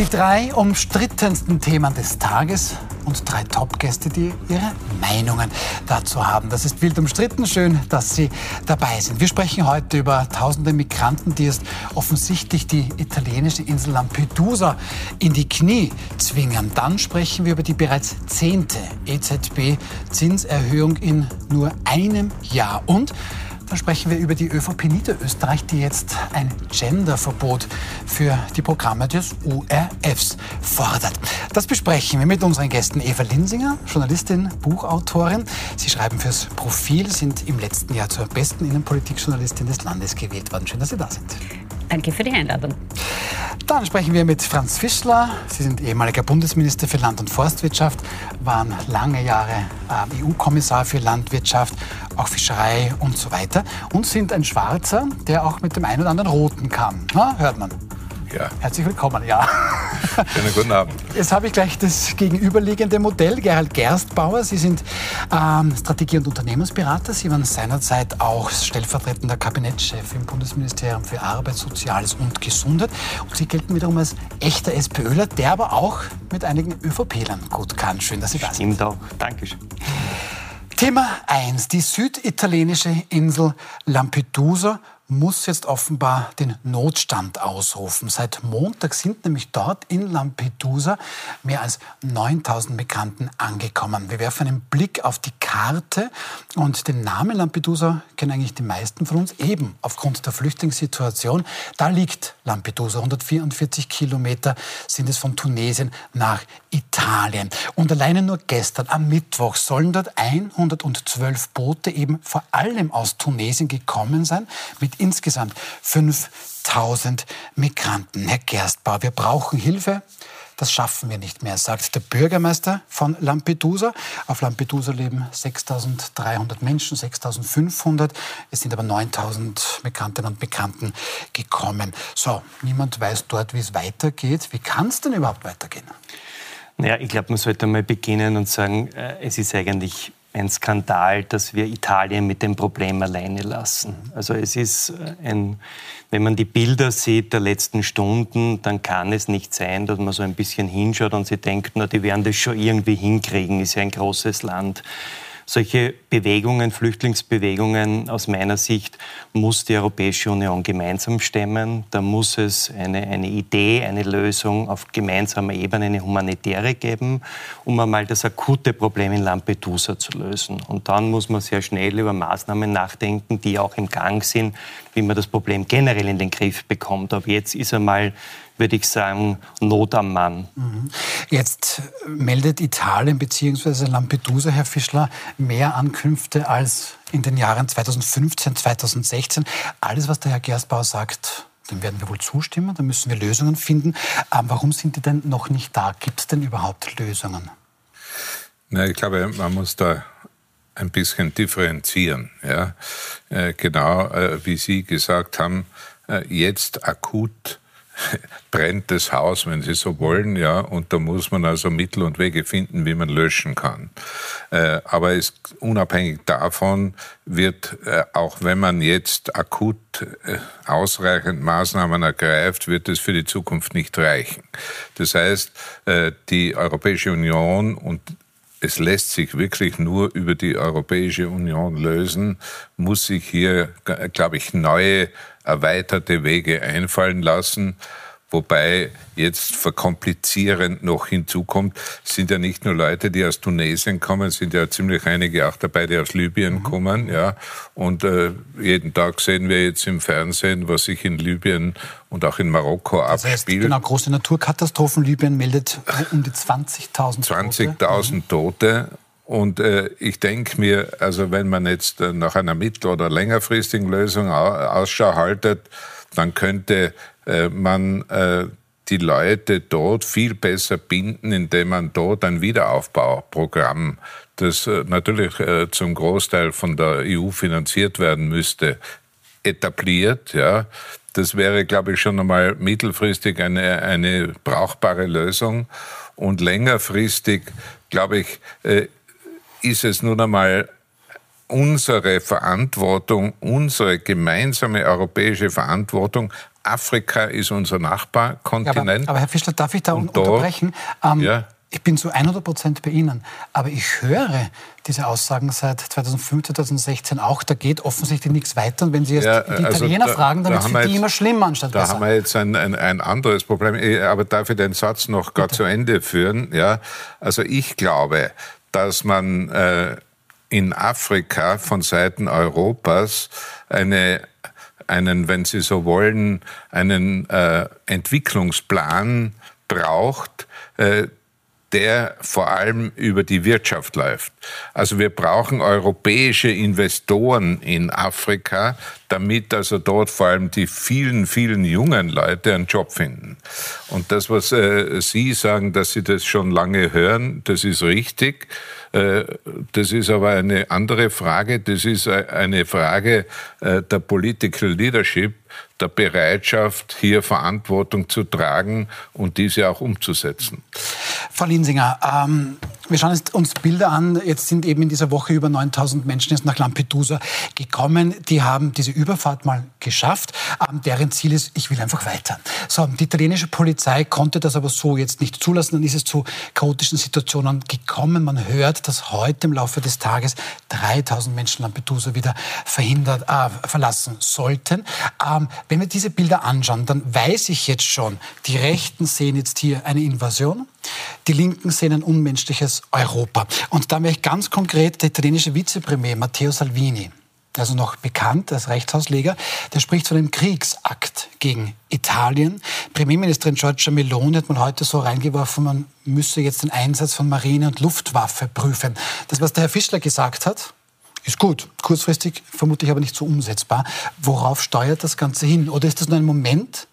Die drei umstrittensten Themen des Tages und drei Top-Gäste, die ihre Meinungen dazu haben. Das ist wild umstritten. Schön, dass Sie dabei sind. Wir sprechen heute über tausende Migranten, die es offensichtlich die italienische Insel Lampedusa in die Knie zwingen. Dann sprechen wir über die bereits zehnte EZB-Zinserhöhung in nur einem Jahr. Und dann sprechen wir über die ÖVP Niederösterreich, die jetzt ein Genderverbot für die Programme des URFs fordert. Das besprechen wir mit unseren Gästen Eva Linsinger, Journalistin, Buchautorin. Sie schreiben fürs Profil, sind im letzten Jahr zur besten Innenpolitikjournalistin des Landes gewählt worden. Schön, dass Sie da sind. Danke für die Einladung. Dann sprechen wir mit Franz Fischler. Sie sind ehemaliger Bundesminister für Land- und Forstwirtschaft, waren lange Jahre äh, EU-Kommissar für Landwirtschaft, auch Fischerei und so weiter und sind ein Schwarzer, der auch mit dem einen oder anderen Roten kam. Na, hört man. Ja. Herzlich willkommen, ja. Schönen guten Abend. Jetzt habe ich gleich das gegenüberliegende Modell. Gerald Gerstbauer, Sie sind ähm, Strategie- und Unternehmensberater. Sie waren seinerzeit auch stellvertretender Kabinettschef im Bundesministerium für Arbeit, Soziales und Gesundheit. Und Sie gelten wiederum als echter SPÖler, der aber auch mit einigen ÖVP-Lern gut kann. Schön, dass Sie da sind. Stimmt auch. Dankeschön. Thema 1. Die süditalienische Insel Lampedusa muss jetzt offenbar den Notstand ausrufen. Seit Montag sind nämlich dort in Lampedusa mehr als 9000 Migranten angekommen. Wir werfen einen Blick auf die Karte und den Namen Lampedusa kennen eigentlich die meisten von uns eben aufgrund der Flüchtlingssituation. Da liegt Lampedusa. 144 Kilometer sind es von Tunesien nach Italien. Und alleine nur gestern am Mittwoch sollen dort 112 Boote eben vor allem aus Tunesien gekommen sein mit insgesamt 5000 Migranten. Herr Gerstbauer, wir brauchen Hilfe. Das schaffen wir nicht mehr, sagt der Bürgermeister von Lampedusa. Auf Lampedusa leben 6.300 Menschen, 6.500. Es sind aber 9.000 Migrantinnen und Migranten gekommen. So, niemand weiß dort, wie es weitergeht. Wie kann es denn überhaupt weitergehen? Naja, ich glaube, man sollte mal beginnen und sagen, äh, es ist eigentlich ein Skandal, dass wir Italien mit dem Problem alleine lassen. Also es ist ein, wenn man die Bilder sieht der letzten Stunden, dann kann es nicht sein, dass man so ein bisschen hinschaut und sich denkt, na, die werden das schon irgendwie hinkriegen, ist ja ein großes Land solche Bewegungen, Flüchtlingsbewegungen aus meiner Sicht muss die Europäische Union gemeinsam stemmen. Da muss es eine, eine Idee, eine Lösung auf gemeinsamer Ebene, eine humanitäre geben, um einmal das akute Problem in Lampedusa zu lösen. Und dann muss man sehr schnell über Maßnahmen nachdenken, die auch im Gang sind, wie man das Problem generell in den Griff bekommt. Aber jetzt ist einmal würde ich sagen, Not am Mann. Mhm. Jetzt meldet Italien bzw. Lampedusa, Herr Fischler, mehr Ankünfte als in den Jahren 2015, 2016. Alles, was der Herr Gerstbauer sagt, dem werden wir wohl zustimmen, da müssen wir Lösungen finden. Aber ähm, warum sind die denn noch nicht da? Gibt es denn überhaupt Lösungen? Na, ich glaube, man muss da ein bisschen differenzieren. Ja? Äh, genau äh, wie Sie gesagt haben, äh, jetzt akut brennt das Haus, wenn Sie so wollen, ja, und da muss man also Mittel und Wege finden, wie man löschen kann. Äh, aber es, unabhängig davon wird, äh, auch wenn man jetzt akut äh, ausreichend Maßnahmen ergreift, wird es für die Zukunft nicht reichen. Das heißt, äh, die Europäische Union und es lässt sich wirklich nur über die Europäische Union lösen, muss sich hier, glaube ich, neue erweiterte Wege einfallen lassen. Wobei jetzt verkomplizierend noch hinzukommt, sind ja nicht nur Leute, die aus Tunesien kommen, sind ja ziemlich einige auch dabei, die aus Libyen mhm. kommen. Ja. Und äh, jeden Tag sehen wir jetzt im Fernsehen, was sich in Libyen und auch in Marokko das heißt, abspielt. Genau, große Naturkatastrophen. Libyen meldet um die 20.000 20 Tote. 20.000 mhm. Tote. Und äh, ich denke mir, also wenn man jetzt äh, nach einer mittel- oder längerfristigen Lösung Ausschau haltet, dann könnte äh, man äh, die Leute dort viel besser binden, indem man dort ein Wiederaufbauprogramm, das äh, natürlich zum Großteil von der EU finanziert werden müsste, etabliert. Ja. Das wäre, glaube ich, schon einmal mittelfristig eine, eine brauchbare Lösung. Und längerfristig, glaube ich, ist es nun einmal unsere Verantwortung, unsere gemeinsame europäische Verantwortung. Afrika ist unser Nachbarkontinent. Aber, aber, Herr Fischler, darf ich da und unterbrechen? Ähm, ja. Ich bin zu 100 Prozent bei Ihnen. Aber ich höre diese Aussagen seit 2005, 2016 auch. Da geht offensichtlich nichts weiter. Und wenn Sie jetzt ja, die also Italiener da, fragen, dann da ist es für die immer schlimmer anstatt da besser. Da haben wir jetzt ein, ein, ein, anderes Problem. Eh, aber darf ich den Satz noch gar zu Ende führen? Ja, also ich glaube, dass man äh, in Afrika von Seiten Europas eine einen, wenn Sie so wollen, einen äh, Entwicklungsplan braucht, äh, der vor allem über die Wirtschaft läuft. Also wir brauchen europäische Investoren in Afrika, damit also dort vor allem die vielen, vielen jungen Leute einen Job finden. Und das, was äh, Sie sagen, dass Sie das schon lange hören, das ist richtig. Äh, das ist aber eine andere Frage. Das ist äh, eine Frage äh, der Political Leadership, der Bereitschaft, hier Verantwortung zu tragen und diese auch umzusetzen. Frau Linsinger, ähm, wir schauen uns Bilder an. Jetzt sind eben in dieser Woche über 9000 Menschen jetzt nach Lampedusa gekommen. Die haben diese Überfahrt mal geschafft. Ähm, deren Ziel ist, ich will einfach weiter. So, die italienische Polizei konnte das aber so jetzt nicht zulassen. Dann ist es zu chaotischen Situationen gekommen. Man hört, dass heute im Laufe des Tages 3000 Menschen Lampedusa wieder verhindert, äh, verlassen sollten. Ähm, wenn wir diese Bilder anschauen, dann weiß ich jetzt schon, die Rechten sehen jetzt hier eine Invasion. Die Linken sehen ein unmenschliches Europa. Und da möchte ich ganz konkret der italienische Vizepremier Matteo Salvini, also noch bekannt als Rechtsausleger, der spricht von einem Kriegsakt gegen Italien. Premierministerin Giorgia Meloni hat man heute so reingeworfen, man müsse jetzt den Einsatz von Marine und Luftwaffe prüfen. Das, was der Herr Fischler gesagt hat, ist gut. Kurzfristig vermutlich aber nicht so umsetzbar. Worauf steuert das Ganze hin? Oder ist das nur ein Moment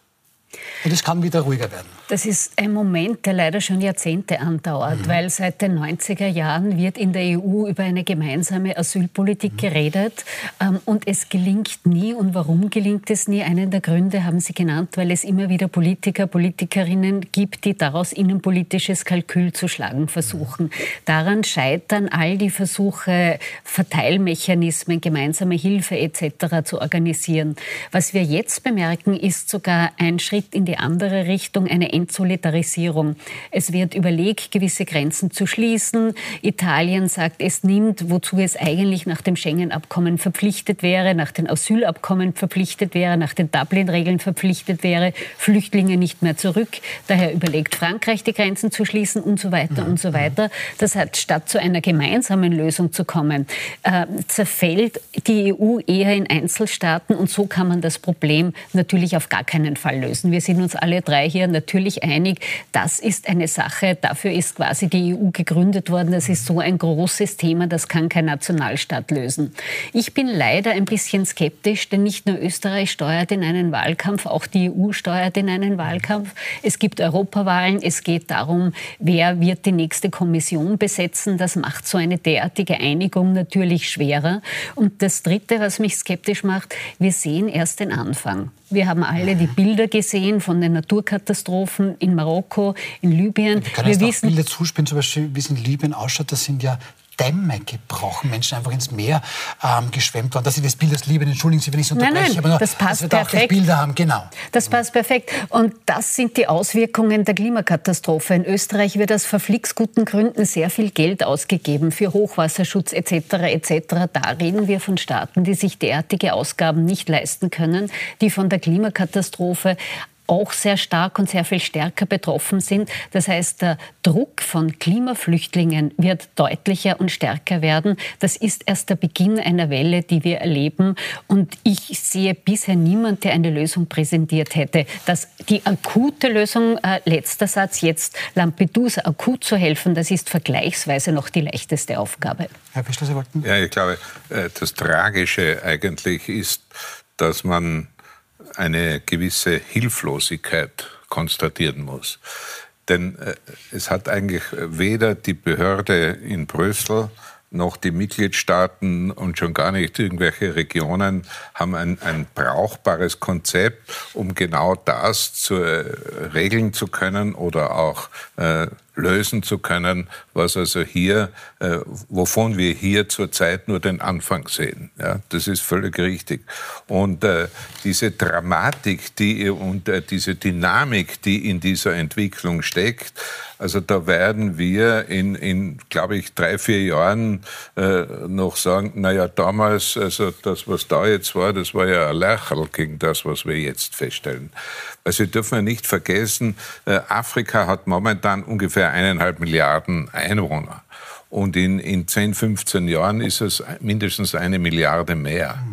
und es kann wieder ruhiger werden? Das ist ein Moment, der leider schon Jahrzehnte andauert, mhm. weil seit den 90er Jahren wird in der EU über eine gemeinsame Asylpolitik mhm. geredet ähm, und es gelingt nie. Und warum gelingt es nie? Einen der Gründe haben Sie genannt, weil es immer wieder Politiker, Politikerinnen gibt, die daraus innenpolitisches Kalkül zu schlagen versuchen. Daran scheitern all die Versuche, Verteilmechanismen, gemeinsame Hilfe etc. zu organisieren. Was wir jetzt bemerken, ist sogar ein Schritt in die andere Richtung, eine Entsolidarisierung. Es wird überlegt, gewisse Grenzen zu schließen. Italien sagt, es nimmt, wozu es eigentlich nach dem Schengen-Abkommen verpflichtet wäre, nach den Asylabkommen verpflichtet wäre, nach den Dublin-Regeln verpflichtet wäre, Flüchtlinge nicht mehr zurück. Daher überlegt Frankreich, die Grenzen zu schließen und so weiter mhm. und so weiter. Das hat statt zu einer gemeinsamen Lösung zu kommen, äh, zerfällt die EU eher in Einzelstaaten und so kann man das Problem natürlich auf gar keinen Fall lösen. Wir sind uns alle drei hier natürlich völlig einig, das ist eine Sache, dafür ist quasi die EU gegründet worden. Das ist so ein großes Thema, das kann kein Nationalstaat lösen. Ich bin leider ein bisschen skeptisch, denn nicht nur Österreich steuert in einen Wahlkampf, auch die EU steuert in einen Wahlkampf. Es gibt Europawahlen, es geht darum, wer wird die nächste Kommission besetzen. Das macht so eine derartige Einigung natürlich schwerer. Und das Dritte, was mich skeptisch macht, wir sehen erst den Anfang. Wir haben alle die Bilder gesehen von den Naturkatastrophen in Marokko, in Libyen. Wir wissen, Bilder zuspielen, zum Beispiel, wie es in Libyen ausschaut. Das sind ja Dämme gebrochen, Menschen einfach ins Meer ähm, geschwemmt waren. Dass Sie das Bild aus Libyen, entschuldigen Sie, wenn ich es unterbreche, nein, nein, aber nur, das passt dass wir da perfekt. auch Bilder haben, genau. Das passt perfekt. Und das sind die Auswirkungen der Klimakatastrophe. In Österreich wird aus verflixt guten Gründen sehr viel Geld ausgegeben für Hochwasserschutz etc. etc. Da reden wir von Staaten, die sich derartige Ausgaben nicht leisten können, die von der Klimakatastrophe auch sehr stark und sehr viel stärker betroffen sind. Das heißt, der Druck von Klimaflüchtlingen wird deutlicher und stärker werden. Das ist erst der Beginn einer Welle, die wir erleben. Und ich sehe bisher niemand, der eine Lösung präsentiert hätte. Dass die akute Lösung, äh, letzter Satz, jetzt Lampedusa akut zu helfen, das ist vergleichsweise noch die leichteste Aufgabe. Herr Fischler, Sie wollten? Ja, ich glaube, äh, das Tragische eigentlich ist, dass man eine gewisse Hilflosigkeit konstatieren muss. Denn äh, es hat eigentlich weder die Behörde in Brüssel noch die Mitgliedstaaten und schon gar nicht irgendwelche Regionen haben ein, ein brauchbares Konzept, um genau das zu, äh, regeln zu können oder auch äh, lösen zu können, was also hier, äh, wovon wir hier zurzeit nur den Anfang sehen. Ja, das ist völlig richtig. Und äh, diese Dramatik, die und äh, diese Dynamik, die in dieser Entwicklung steckt, also da werden wir in, in glaube ich, drei, vier Jahren äh, noch sagen, naja, damals, also das, was da jetzt war, das war ja ein Lächerl gegen das, was wir jetzt feststellen. Also wir dürfen ja nicht vergessen, äh, Afrika hat momentan ungefähr eineinhalb Milliarden Einwohner. Und in, in 10, 15 Jahren ist es mindestens eine Milliarde mehr.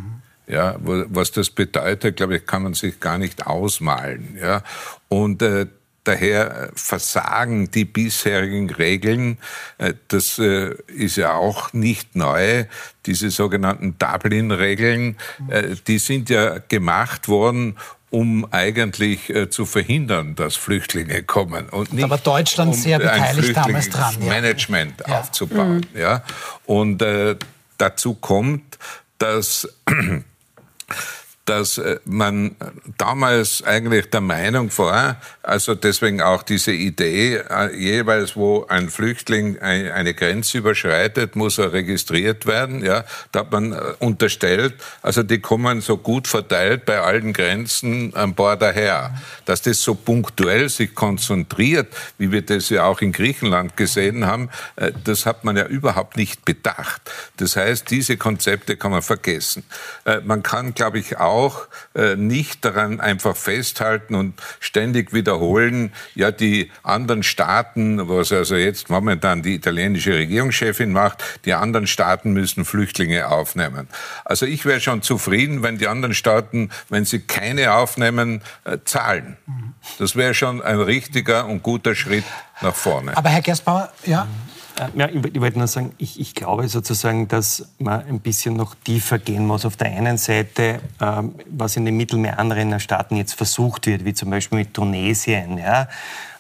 Ja, was das bedeutet, glaube ich, kann man sich gar nicht ausmalen. Ja, und äh, Daher versagen die bisherigen Regeln. Äh, das äh, ist ja auch nicht neu. Diese sogenannten Dublin-Regeln, äh, die sind ja gemacht worden, um eigentlich zu verhindern, dass Flüchtlinge kommen. Und nicht, Aber Deutschland um sehr beteiligt damals dran. Ja. Management ja. aufzubauen. Mhm. Ja. Und äh, dazu kommt, dass dass äh, man damals eigentlich der Meinung war, also deswegen auch diese Idee, äh, jeweils wo ein Flüchtling eine Grenze überschreitet, muss er registriert werden. Ja, da hat man äh, unterstellt, also die kommen so gut verteilt bei allen Grenzen an Bord daher. Dass das so punktuell sich konzentriert, wie wir das ja auch in Griechenland gesehen haben, das hat man ja überhaupt nicht bedacht. Das heißt, diese Konzepte kann man vergessen. Man kann, glaube ich, auch auch äh, nicht daran einfach festhalten und ständig wiederholen, ja, die anderen Staaten, was also jetzt momentan die italienische Regierungschefin macht, die anderen Staaten müssen Flüchtlinge aufnehmen. Also ich wäre schon zufrieden, wenn die anderen Staaten, wenn sie keine aufnehmen, äh, zahlen. Das wäre schon ein richtiger und guter Schritt nach vorne. Aber Herr Gerstbauer, ja? Äh, ja, ich, wollte nur sagen, ich, ich, glaube sozusagen, dass man ein bisschen noch tiefer gehen muss. Auf der einen Seite, ähm, was in den Mittelmeerstaaten jetzt versucht wird, wie zum Beispiel mit Tunesien, ja,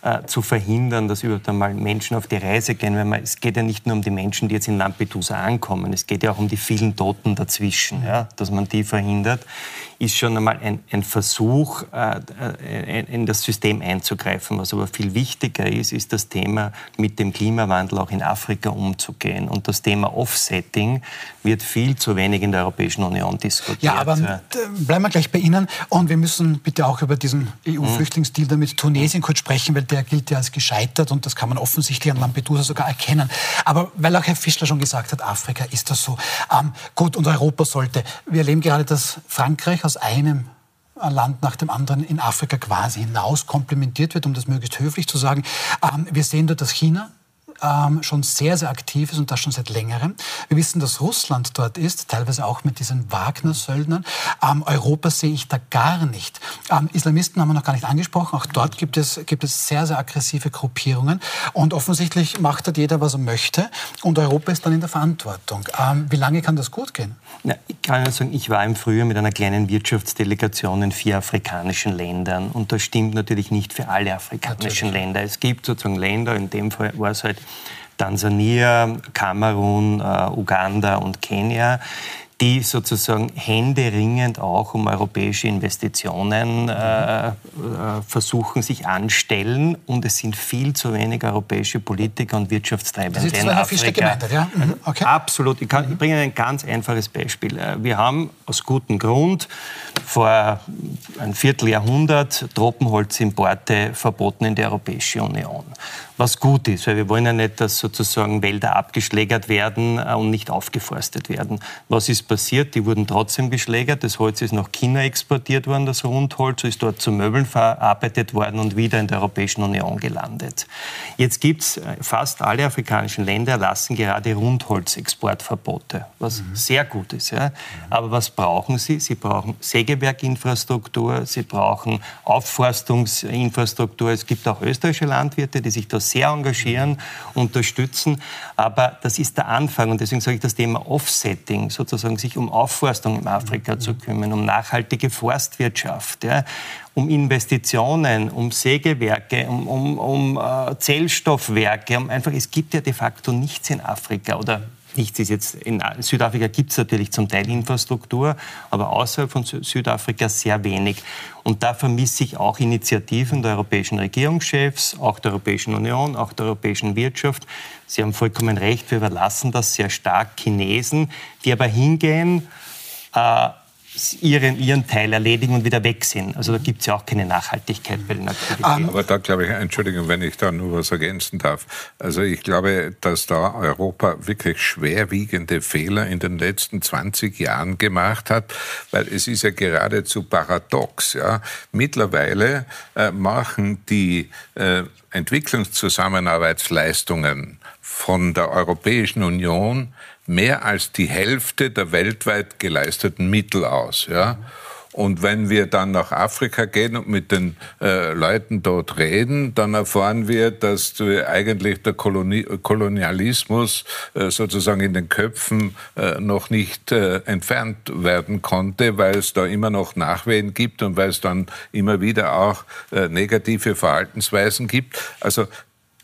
äh, zu verhindern, dass überhaupt einmal Menschen auf die Reise gehen. Weil man, es geht ja nicht nur um die Menschen, die jetzt in Lampedusa ankommen, es geht ja auch um die vielen Toten dazwischen, ja, dass man die verhindert ist schon einmal ein, ein Versuch, äh, äh, in das System einzugreifen. Was aber viel wichtiger ist, ist das Thema, mit dem Klimawandel auch in Afrika umzugehen. Und das Thema Offsetting wird viel zu wenig in der Europäischen Union diskutiert. Ja, aber bleiben wir gleich bei Ihnen. Und wir müssen bitte auch über diesen EU-Flüchtlingsdeal damit Tunesien kurz sprechen, weil der gilt ja als gescheitert und das kann man offensichtlich an Lampedusa sogar erkennen. Aber weil auch Herr Fischler schon gesagt hat, Afrika ist das so. Ähm, gut, und Europa sollte. Wir erleben gerade, dass Frankreich aus einem Land nach dem anderen in Afrika quasi hinaus komplementiert wird, um das möglichst höflich zu sagen. Ähm, wir sehen dort, dass China ähm, schon sehr, sehr aktiv ist und das schon seit längerem. Wir wissen, dass Russland dort ist, teilweise auch mit diesen Wagner-Söldnern. Ähm, Europa sehe ich da gar nicht. Ähm, Islamisten haben wir noch gar nicht angesprochen. Auch dort gibt es, gibt es sehr, sehr aggressive Gruppierungen. Und offensichtlich macht dort jeder, was er möchte. Und Europa ist dann in der Verantwortung. Ähm, wie lange kann das gut gehen? Ja, ich kann nur sagen, ich war im Frühjahr mit einer kleinen Wirtschaftsdelegation in vier afrikanischen Ländern. Und das stimmt natürlich nicht für alle afrikanischen natürlich. Länder. Es gibt sozusagen Länder, in dem Fall war es halt Tansania, Kamerun, äh, Uganda und Kenia die sozusagen händeringend auch um europäische Investitionen äh, äh, versuchen, sich anstellen. Und es sind viel zu wenig europäische Politiker und Wirtschaftstreibende das ist in Fischer gemeint ja? Mhm. Okay. Absolut. Ich, kann, ich bringe ein ganz einfaches Beispiel. Äh, wir haben aus gutem Grund vor ein Vierteljahrhundert Tropenholzimporte verboten in der Europäischen Union was gut ist, weil wir wollen ja nicht, dass sozusagen Wälder abgeschlägert werden äh, und nicht aufgeforstet werden. Was ist passiert? Die wurden trotzdem geschlägert. Das Holz ist nach China exportiert worden, das Rundholz, ist dort zu Möbeln verarbeitet worden und wieder in der Europäischen Union gelandet. Jetzt gibt es äh, fast alle afrikanischen Länder erlassen gerade Rundholzexportverbote, was mhm. sehr gut ist. Ja. Aber was brauchen sie? Sie brauchen Sägewerkinfrastruktur, sie brauchen Aufforstungsinfrastruktur. Es gibt auch österreichische Landwirte, die sich da sehr engagieren, unterstützen. Aber das ist der Anfang und deswegen sage ich das Thema Offsetting, sozusagen sich um Aufforstung in Afrika zu kümmern, um nachhaltige Forstwirtschaft. Ja um Investitionen, um Sägewerke, um, um, um äh, Zellstoffwerke. Um einfach, es gibt ja de facto nichts in Afrika oder nichts ist jetzt, in Südafrika gibt es natürlich zum Teil Infrastruktur, aber außerhalb von Südafrika sehr wenig. Und da vermisse ich auch Initiativen der europäischen Regierungschefs, auch der Europäischen Union, auch der europäischen Wirtschaft. Sie haben vollkommen recht, wir überlassen das sehr stark Chinesen, die aber hingehen, äh, ihren, ihren Teil erledigen und wieder weg sind. Also da gibt es ja auch keine Nachhaltigkeit bei den Aktivitäten. Aber da glaube ich, Entschuldigung, wenn ich da nur was ergänzen darf. Also ich glaube, dass da Europa wirklich schwerwiegende Fehler in den letzten 20 Jahren gemacht hat, weil es ist ja geradezu paradox. Ja. Mittlerweile äh, machen die äh, Entwicklungszusammenarbeitsleistungen von der Europäischen Union mehr als die Hälfte der weltweit geleisteten Mittel aus. Ja? Und wenn wir dann nach Afrika gehen und mit den äh, Leuten dort reden, dann erfahren wir, dass eigentlich der Koloni Kolonialismus äh, sozusagen in den Köpfen äh, noch nicht äh, entfernt werden konnte, weil es da immer noch Nachwehen gibt und weil es dann immer wieder auch äh, negative Verhaltensweisen gibt. Also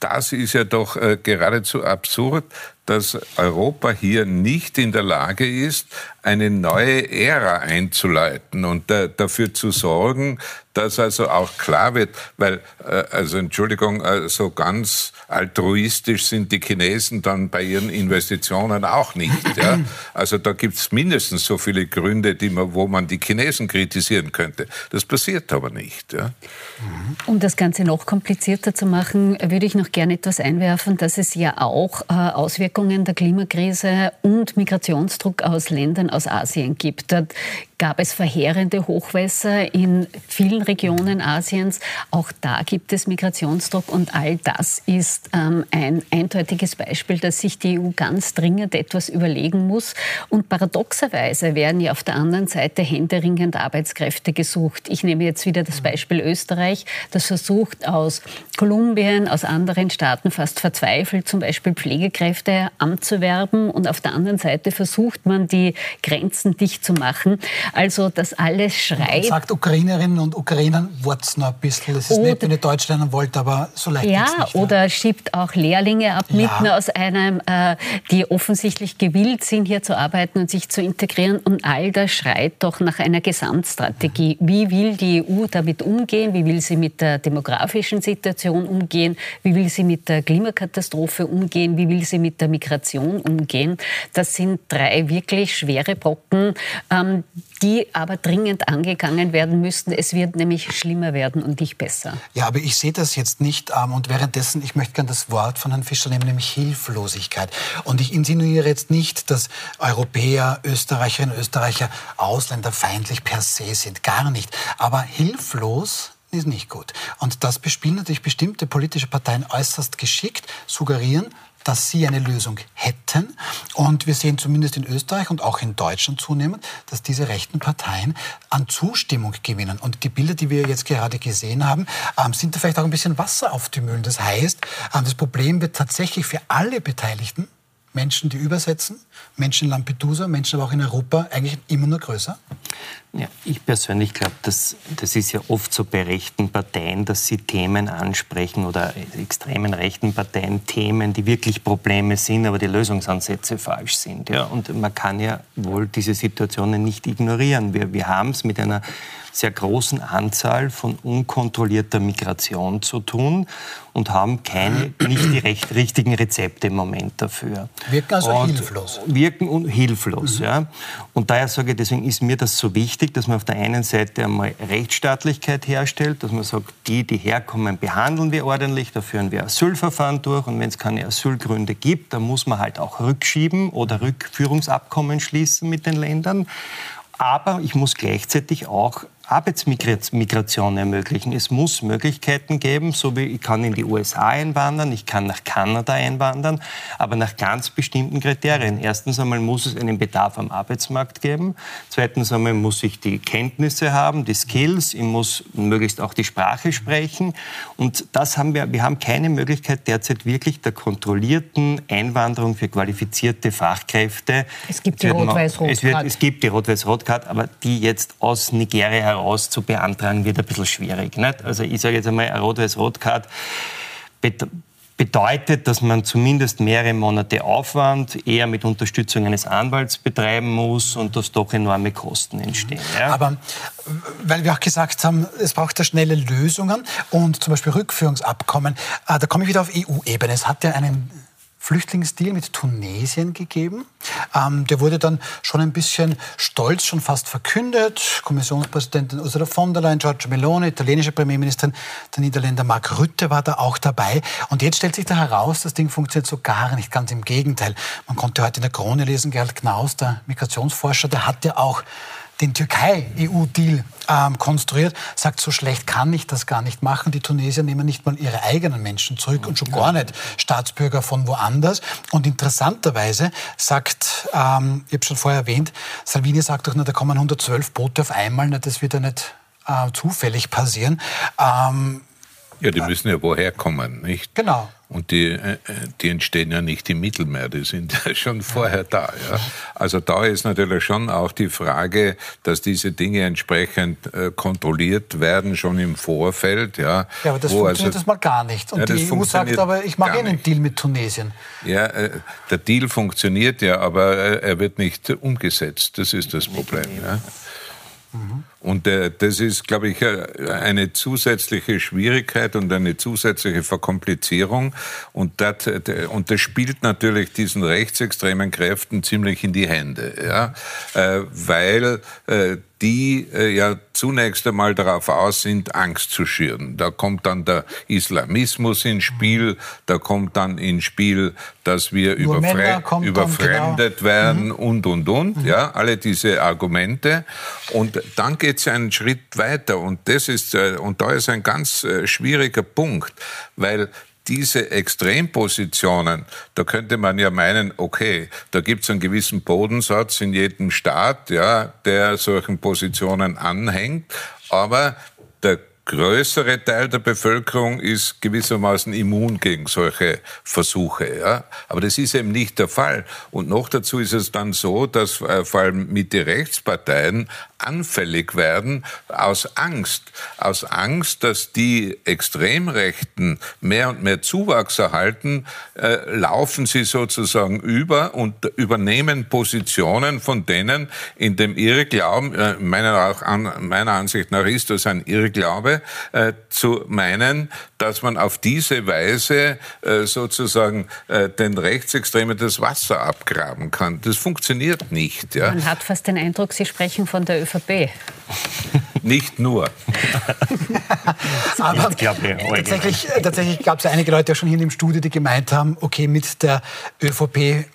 das ist ja doch äh, geradezu absurd, dass Europa hier nicht in der Lage ist, eine neue Ära einzuleiten und äh, dafür zu sorgen, dass also auch klar wird, weil, äh, also Entschuldigung, äh, so ganz altruistisch sind die Chinesen dann bei ihren Investitionen auch nicht. Ja? Also da gibt es mindestens so viele Gründe, die man, wo man die Chinesen kritisieren könnte. Das passiert aber nicht. Ja? Um das Ganze noch komplizierter zu machen, würde ich noch gerne etwas einwerfen, dass es ja auch äh, Auswirkungen der Klimakrise und Migrationsdruck aus Ländern aus Asien gibt. Gab es verheerende Hochwässer in vielen Regionen Asiens. Auch da gibt es Migrationsdruck und all das ist ähm, ein eindeutiges Beispiel, dass sich die EU ganz dringend etwas überlegen muss. Und paradoxerweise werden ja auf der anderen Seite händeringend Arbeitskräfte gesucht. Ich nehme jetzt wieder das Beispiel Österreich, das versucht aus Kolumbien, aus anderen Staaten fast verzweifelt zum Beispiel Pflegekräfte anzuwerben und auf der anderen Seite versucht man die Grenzen dicht zu machen. Also das alles schreit. Man sagt Ukrainerinnen und Ukrainern, wart's noch ein bisschen. Es ist oder, nicht, wenn ihr Deutsch lernen wollt, aber so leicht Ja, nicht, oder ja. schiebt auch Lehrlinge ab, ja. mitten aus einem, äh, die offensichtlich gewillt sind, hier zu arbeiten und sich zu integrieren. Und all das schreit doch nach einer Gesamtstrategie. Wie will die EU damit umgehen? Wie will sie mit der demografischen Situation umgehen? Wie will sie mit der Klimakatastrophe umgehen? Wie will sie mit der Migration umgehen? Das sind drei wirklich schwere Brocken, ähm, die aber dringend angegangen werden müssten. Es wird nämlich schlimmer werden und nicht besser. Ja, aber ich sehe das jetzt nicht. Ähm, und währenddessen, ich möchte gerne das Wort von Herrn Fischer nehmen, nämlich Hilflosigkeit. Und ich insinuiere jetzt nicht, dass Europäer, Österreicherinnen und Österreicher ausländerfeindlich per se sind. Gar nicht. Aber hilflos ist nicht gut. Und das bespielen natürlich bestimmte politische Parteien äußerst geschickt, suggerieren, dass sie eine Lösung hätten. Und wir sehen zumindest in Österreich und auch in Deutschland zunehmend, dass diese rechten Parteien an Zustimmung gewinnen. Und die Bilder, die wir jetzt gerade gesehen haben, ähm, sind da vielleicht auch ein bisschen Wasser auf die Mühlen. Das heißt, ähm, das Problem wird tatsächlich für alle Beteiligten, Menschen, die übersetzen, Menschen in Lampedusa, Menschen aber auch in Europa, eigentlich immer nur größer? Ja, ich persönlich glaube, das, das ist ja oft so bei rechten Parteien, dass sie Themen ansprechen oder extremen rechten Parteien Themen, die wirklich Probleme sind, aber die Lösungsansätze falsch sind. Ja? Und man kann ja wohl diese Situationen nicht ignorieren. Wir, wir haben es mit einer sehr großen Anzahl von unkontrollierter Migration zu tun und haben keine, nicht die recht, richtigen Rezepte im Moment dafür. Wirken also und hilflos. Wirken und hilflos, mhm. ja. Und daher sage ich, deswegen ist mir das so wichtig, dass man auf der einen Seite einmal Rechtsstaatlichkeit herstellt, dass man sagt, die, die herkommen, behandeln wir ordentlich, da führen wir Asylverfahren durch und wenn es keine Asylgründe gibt, dann muss man halt auch rückschieben oder Rückführungsabkommen schließen mit den Ländern. Aber ich muss gleichzeitig auch Arbeitsmigration ermöglichen. Es muss Möglichkeiten geben, so wie ich kann in die USA einwandern, ich kann nach Kanada einwandern, aber nach ganz bestimmten Kriterien. Erstens einmal muss es einen Bedarf am Arbeitsmarkt geben. Zweitens einmal muss ich die Kenntnisse haben, die Skills, ich muss möglichst auch die Sprache sprechen. Und das haben wir, wir haben keine Möglichkeit derzeit wirklich der kontrollierten Einwanderung für qualifizierte Fachkräfte. Es gibt die Rot-Weiß-Rot-Card. Es, es gibt die Rot-Weiß-Rot-Card, aber die jetzt aus Nigeria heraus heraus zu beantragen, wird ein bisschen schwierig. Nicht? Also ich sage jetzt einmal, eine Rot-Weiß-Rot-Card bedeutet, dass man zumindest mehrere Monate Aufwand eher mit Unterstützung eines Anwalts betreiben muss und dass doch enorme Kosten entstehen. Ja. Aber weil wir auch gesagt haben, es braucht da schnelle Lösungen und zum Beispiel Rückführungsabkommen, äh, da komme ich wieder auf EU-Ebene. Es hat ja einen Flüchtlingsdeal mit Tunesien gegeben. Ähm, der wurde dann schon ein bisschen stolz, schon fast verkündet. Kommissionspräsidentin Ursula von der Leyen, Giorgio Meloni, italienische Premierministerin, der Niederländer Mark Rutte war da auch dabei. Und jetzt stellt sich da heraus, das Ding funktioniert so gar nicht, ganz im Gegenteil. Man konnte heute in der Krone lesen, Gerald Knaus, der Migrationsforscher, der hat ja auch den Türkei-EU-Deal ähm, konstruiert, sagt, so schlecht kann ich das gar nicht machen. Die Tunesier nehmen nicht mal ihre eigenen Menschen zurück und schon gar nicht Staatsbürger von woanders. Und interessanterweise sagt, ähm, ich habe schon vorher erwähnt, Salvini sagt doch, na, da kommen 112 Boote auf einmal, na, das wird ja nicht äh, zufällig passieren. Ähm, ja, die müssen ja woher kommen, nicht? Genau. Und die, äh, die entstehen ja nicht im Mittelmeer, die sind ja schon vorher da. Ja. Also da ist natürlich schon auch die Frage, dass diese Dinge entsprechend äh, kontrolliert werden, schon im Vorfeld. Ja, ja aber das funktioniert also, das mal gar nicht. Und ja, die EU sagt aber, ich mache eh einen Deal mit Tunesien. Ja, äh, der Deal funktioniert ja, aber er wird nicht umgesetzt. Das ist das Problem. Ja. Mhm. Und äh, das ist, glaube ich, äh, eine zusätzliche Schwierigkeit und eine zusätzliche Verkomplizierung. Und das, äh, und das spielt natürlich diesen rechtsextremen Kräften ziemlich in die Hände, ja? Weil die ja zunächst einmal darauf aus sind, Angst zu schüren. Da kommt dann der Islamismus ins Spiel, da kommt dann ins Spiel, dass wir überfre überfremdet genau. werden mhm. und, und, und, mhm. ja, alle diese Argumente. Und dann geht es einen Schritt weiter und das ist, äh, und da ist ein ganz äh, schwieriger Punkt, weil diese Extrempositionen, da könnte man ja meinen, okay, da gibt es einen gewissen Bodensatz in jedem Staat, ja, der solchen Positionen anhängt, aber größere Teil der Bevölkerung ist gewissermaßen immun gegen solche Versuche. Ja? Aber das ist eben nicht der Fall. Und noch dazu ist es dann so, dass äh, vor allem Mitte-Rechtsparteien anfällig werden aus Angst. Aus Angst, dass die Extremrechten mehr und mehr Zuwachs erhalten, äh, laufen sie sozusagen über und übernehmen Positionen von denen, in dem ihre Glauben, äh, meiner, auch an, meiner Ansicht nach ist das ein Irrglaube, äh, zu meinen, dass man auf diese Weise äh, sozusagen äh, den Rechtsextremen das Wasser abgraben kann. Das funktioniert nicht. Ja. Man hat fast den Eindruck, Sie sprechen von der ÖVP. Nicht nur. Aber tatsächlich, tatsächlich gab es einige Leute schon hier im Studio, die gemeint haben, okay, mit der ÖVP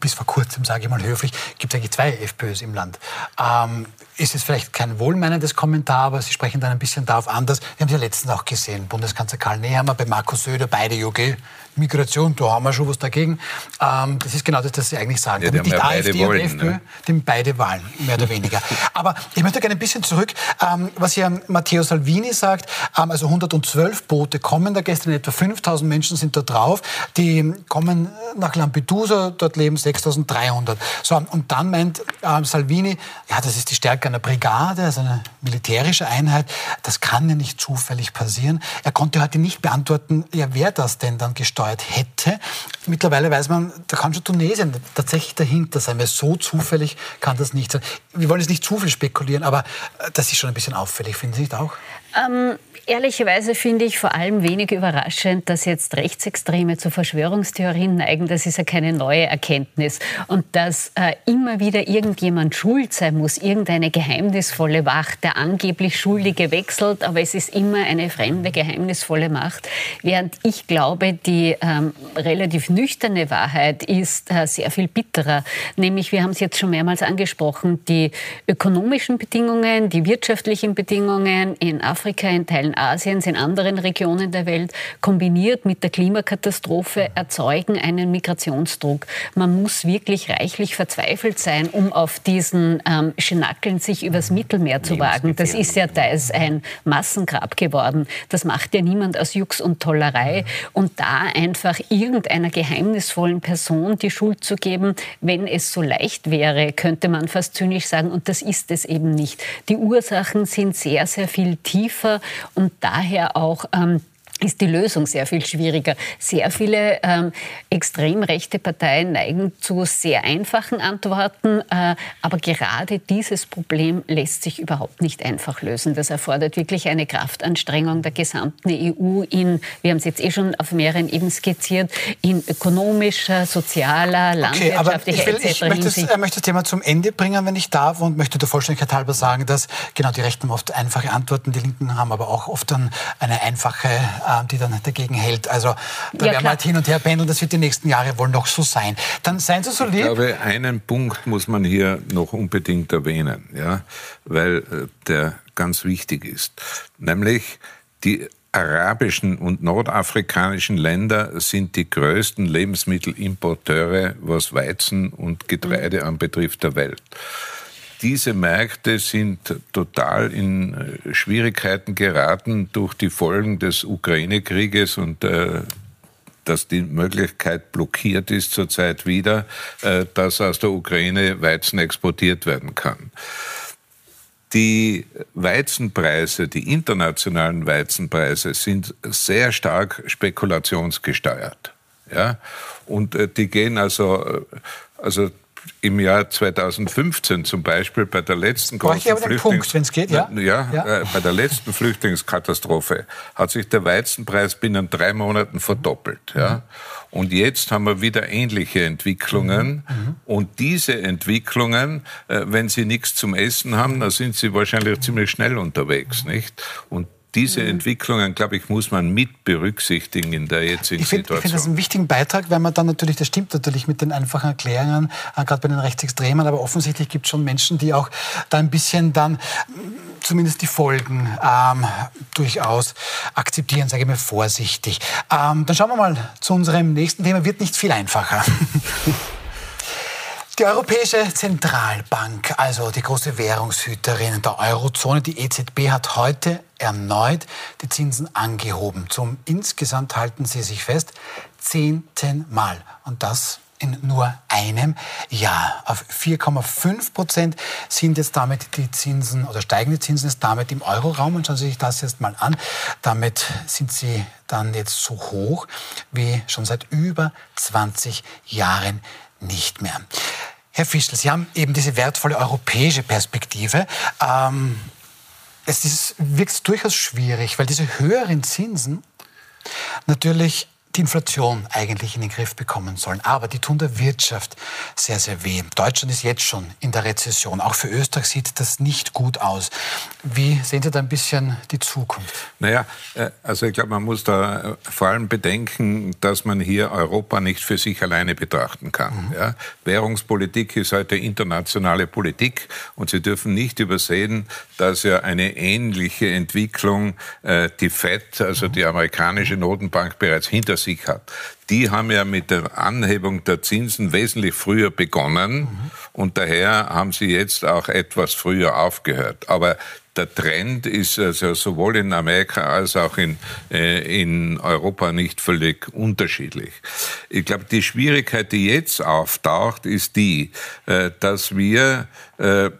bis vor kurzem, sage ich mal höflich, gibt es eigentlich zwei FPÖs im Land. Ähm, ist es vielleicht kein wohlmeinendes Kommentar, aber Sie sprechen dann ein bisschen darauf an, dass, wir haben es ja letztens auch gesehen, Bundeskanzler Karl Nehammer bei Markus Söder, beide JG, Migration, da haben wir schon was dagegen. Ähm, das ist genau das, was Sie eigentlich sagen. Ja, Damit nicht ja AfD wollen, und FPÖ, ne? dem beide Wahlen, mehr oder weniger. Aber ich möchte gerne ein bisschen zurück, ähm, was hier Matteo Salvini sagt. Ähm, also 112 Boote kommen da gestern, etwa 5000 Menschen sind da drauf. Die kommen nach Lampedusa, dort leben 6300. So, und dann meint ähm, Salvini, ja, das ist die Stärke einer Brigade, also eine militärische Einheit. Das kann ja nicht zufällig passieren. Er konnte heute nicht beantworten, ja, wer das denn dann gesteuert gesteuert hätte. Mittlerweile weiß man, da kann schon Tunesien tatsächlich dahinter sein, weil so zufällig kann das nicht sein. Wir wollen jetzt nicht zu viel spekulieren, aber äh, das ist schon ein bisschen auffällig, finden Sie nicht auch? Ähm, Ehrlicherweise finde ich vor allem wenig überraschend, dass jetzt Rechtsextreme zu Verschwörungstheorien neigen. Das ist ja keine neue Erkenntnis. Und dass äh, immer wieder irgendjemand schuld sein muss, irgendeine geheimnisvolle Macht, der angeblich Schuldige wechselt, aber es ist immer eine fremde, geheimnisvolle Macht. Während ich glaube, die ähm, relativ nüchterne Wahrheit ist äh, sehr viel bitterer. Nämlich, wir haben es jetzt schon mehrmals angesprochen, die ökonomischen Bedingungen, die wirtschaftlichen Bedingungen in Afrika, in Teilen Asiens, in anderen Regionen der Welt, kombiniert mit der Klimakatastrophe erzeugen einen Migrationsdruck. Man muss wirklich reichlich verzweifelt sein, um auf diesen ähm, Schenackeln sich übers Mittelmeer zu wagen. Das ist ja da ist ein Massengrab geworden. Das macht ja niemand aus Jux und Tollerei. Und da einfach irgendeiner geheimnisvollen Person die Schuld zu geben, wenn es so leicht wäre, könnte man fast zynisch sagen. Und das ist es eben nicht. Die Ursachen sind sehr, sehr viel tiefer und daher auch ähm, ist die Lösung sehr viel schwieriger. Sehr viele ähm, extrem rechte Parteien neigen zu sehr einfachen Antworten, äh, aber gerade dieses Problem lässt sich überhaupt nicht einfach lösen. Das erfordert wirklich eine Kraftanstrengung der gesamten EU in, wir haben es jetzt eh schon auf mehreren Ebenen skizziert, in ökonomischer, sozialer, landwirtschaftlicher okay, ich, will, ich möchte, das, möchte das Thema zum Ende bringen, wenn ich darf, und möchte der Vollständigkeit halber sagen, dass genau die Rechten oft einfache Antworten, die Linken haben aber auch oft dann eine einfache äh, die dann dagegen hält. Also da ja, werden wir halt hin und her pendeln. Das wird die nächsten Jahre wohl noch so sein. Dann seien Sie so lieb. Ich glaube, einen Punkt muss man hier noch unbedingt erwähnen, ja, weil äh, der ganz wichtig ist. Nämlich die arabischen und nordafrikanischen Länder sind die größten Lebensmittelimporteure, was Weizen und Getreide mhm. anbetrifft, der Welt diese Märkte sind total in äh, Schwierigkeiten geraten durch die Folgen des Ukraine-Krieges und äh, dass die Möglichkeit blockiert ist zurzeit wieder, äh, dass aus der Ukraine Weizen exportiert werden kann. Die Weizenpreise, die internationalen Weizenpreise sind sehr stark spekulationsgesteuert. Ja? Und die gehen also, also im Jahr 2015 zum Beispiel bei der letzten großen Flüchtlings Punkt, geht, ja? Ja, ja. Äh, bei der letzten Flüchtlingskatastrophe hat sich der Weizenpreis binnen drei Monaten verdoppelt. Mhm. Ja? Und jetzt haben wir wieder ähnliche Entwicklungen. Mhm. mhm. Und diese Entwicklungen, äh, wenn Sie nichts zum Essen haben, dann sind Sie wahrscheinlich ziemlich schnell unterwegs, nicht? Und diese mhm. Entwicklungen, glaube ich, muss man mit berücksichtigen in der jetzigen ich find, Situation. Ich finde das einen wichtigen Beitrag, weil man dann natürlich, das stimmt natürlich mit den einfachen Erklärungen, äh, gerade bei den Rechtsextremen, aber offensichtlich gibt es schon Menschen, die auch da ein bisschen dann mm, zumindest die Folgen ähm, durchaus akzeptieren, sage ich mal vorsichtig. Ähm, dann schauen wir mal zu unserem nächsten Thema, wird nicht viel einfacher. Die Europäische Zentralbank, also die große Währungshüterin der Eurozone, die EZB, hat heute erneut die Zinsen angehoben. Zum insgesamt halten sie sich fest, zehnten Mal. Und das in nur einem Jahr. Auf 4,5 Prozent sind jetzt damit die Zinsen oder steigen die Zinsen jetzt damit im Euroraum. Und schauen Sie sich das jetzt mal an. Damit sind sie dann jetzt so hoch wie schon seit über 20 Jahren nicht mehr. Herr Fischl, Sie haben eben diese wertvolle europäische Perspektive. Ähm, es ist, wirkt durchaus schwierig, weil diese höheren Zinsen natürlich die Inflation eigentlich in den Griff bekommen sollen. Aber die tun der Wirtschaft sehr, sehr weh. Deutschland ist jetzt schon in der Rezession. Auch für Österreich sieht das nicht gut aus. Wie sehen Sie da ein bisschen die Zukunft? Naja, äh, also ich glaube, man muss da äh, vor allem bedenken, dass man hier Europa nicht für sich alleine betrachten kann. Mhm. Ja? Währungspolitik ist heute internationale Politik und Sie dürfen nicht übersehen, dass ja eine ähnliche Entwicklung äh, die FED, also die amerikanische Notenbank, bereits hinter sich hat. Die haben ja mit der Anhebung der Zinsen wesentlich früher begonnen mhm. und daher haben sie jetzt auch etwas früher aufgehört. Aber der Trend ist also sowohl in Amerika als auch in, äh, in Europa nicht völlig unterschiedlich. Ich glaube, die Schwierigkeit, die jetzt auftaucht, ist die, äh, dass wir äh,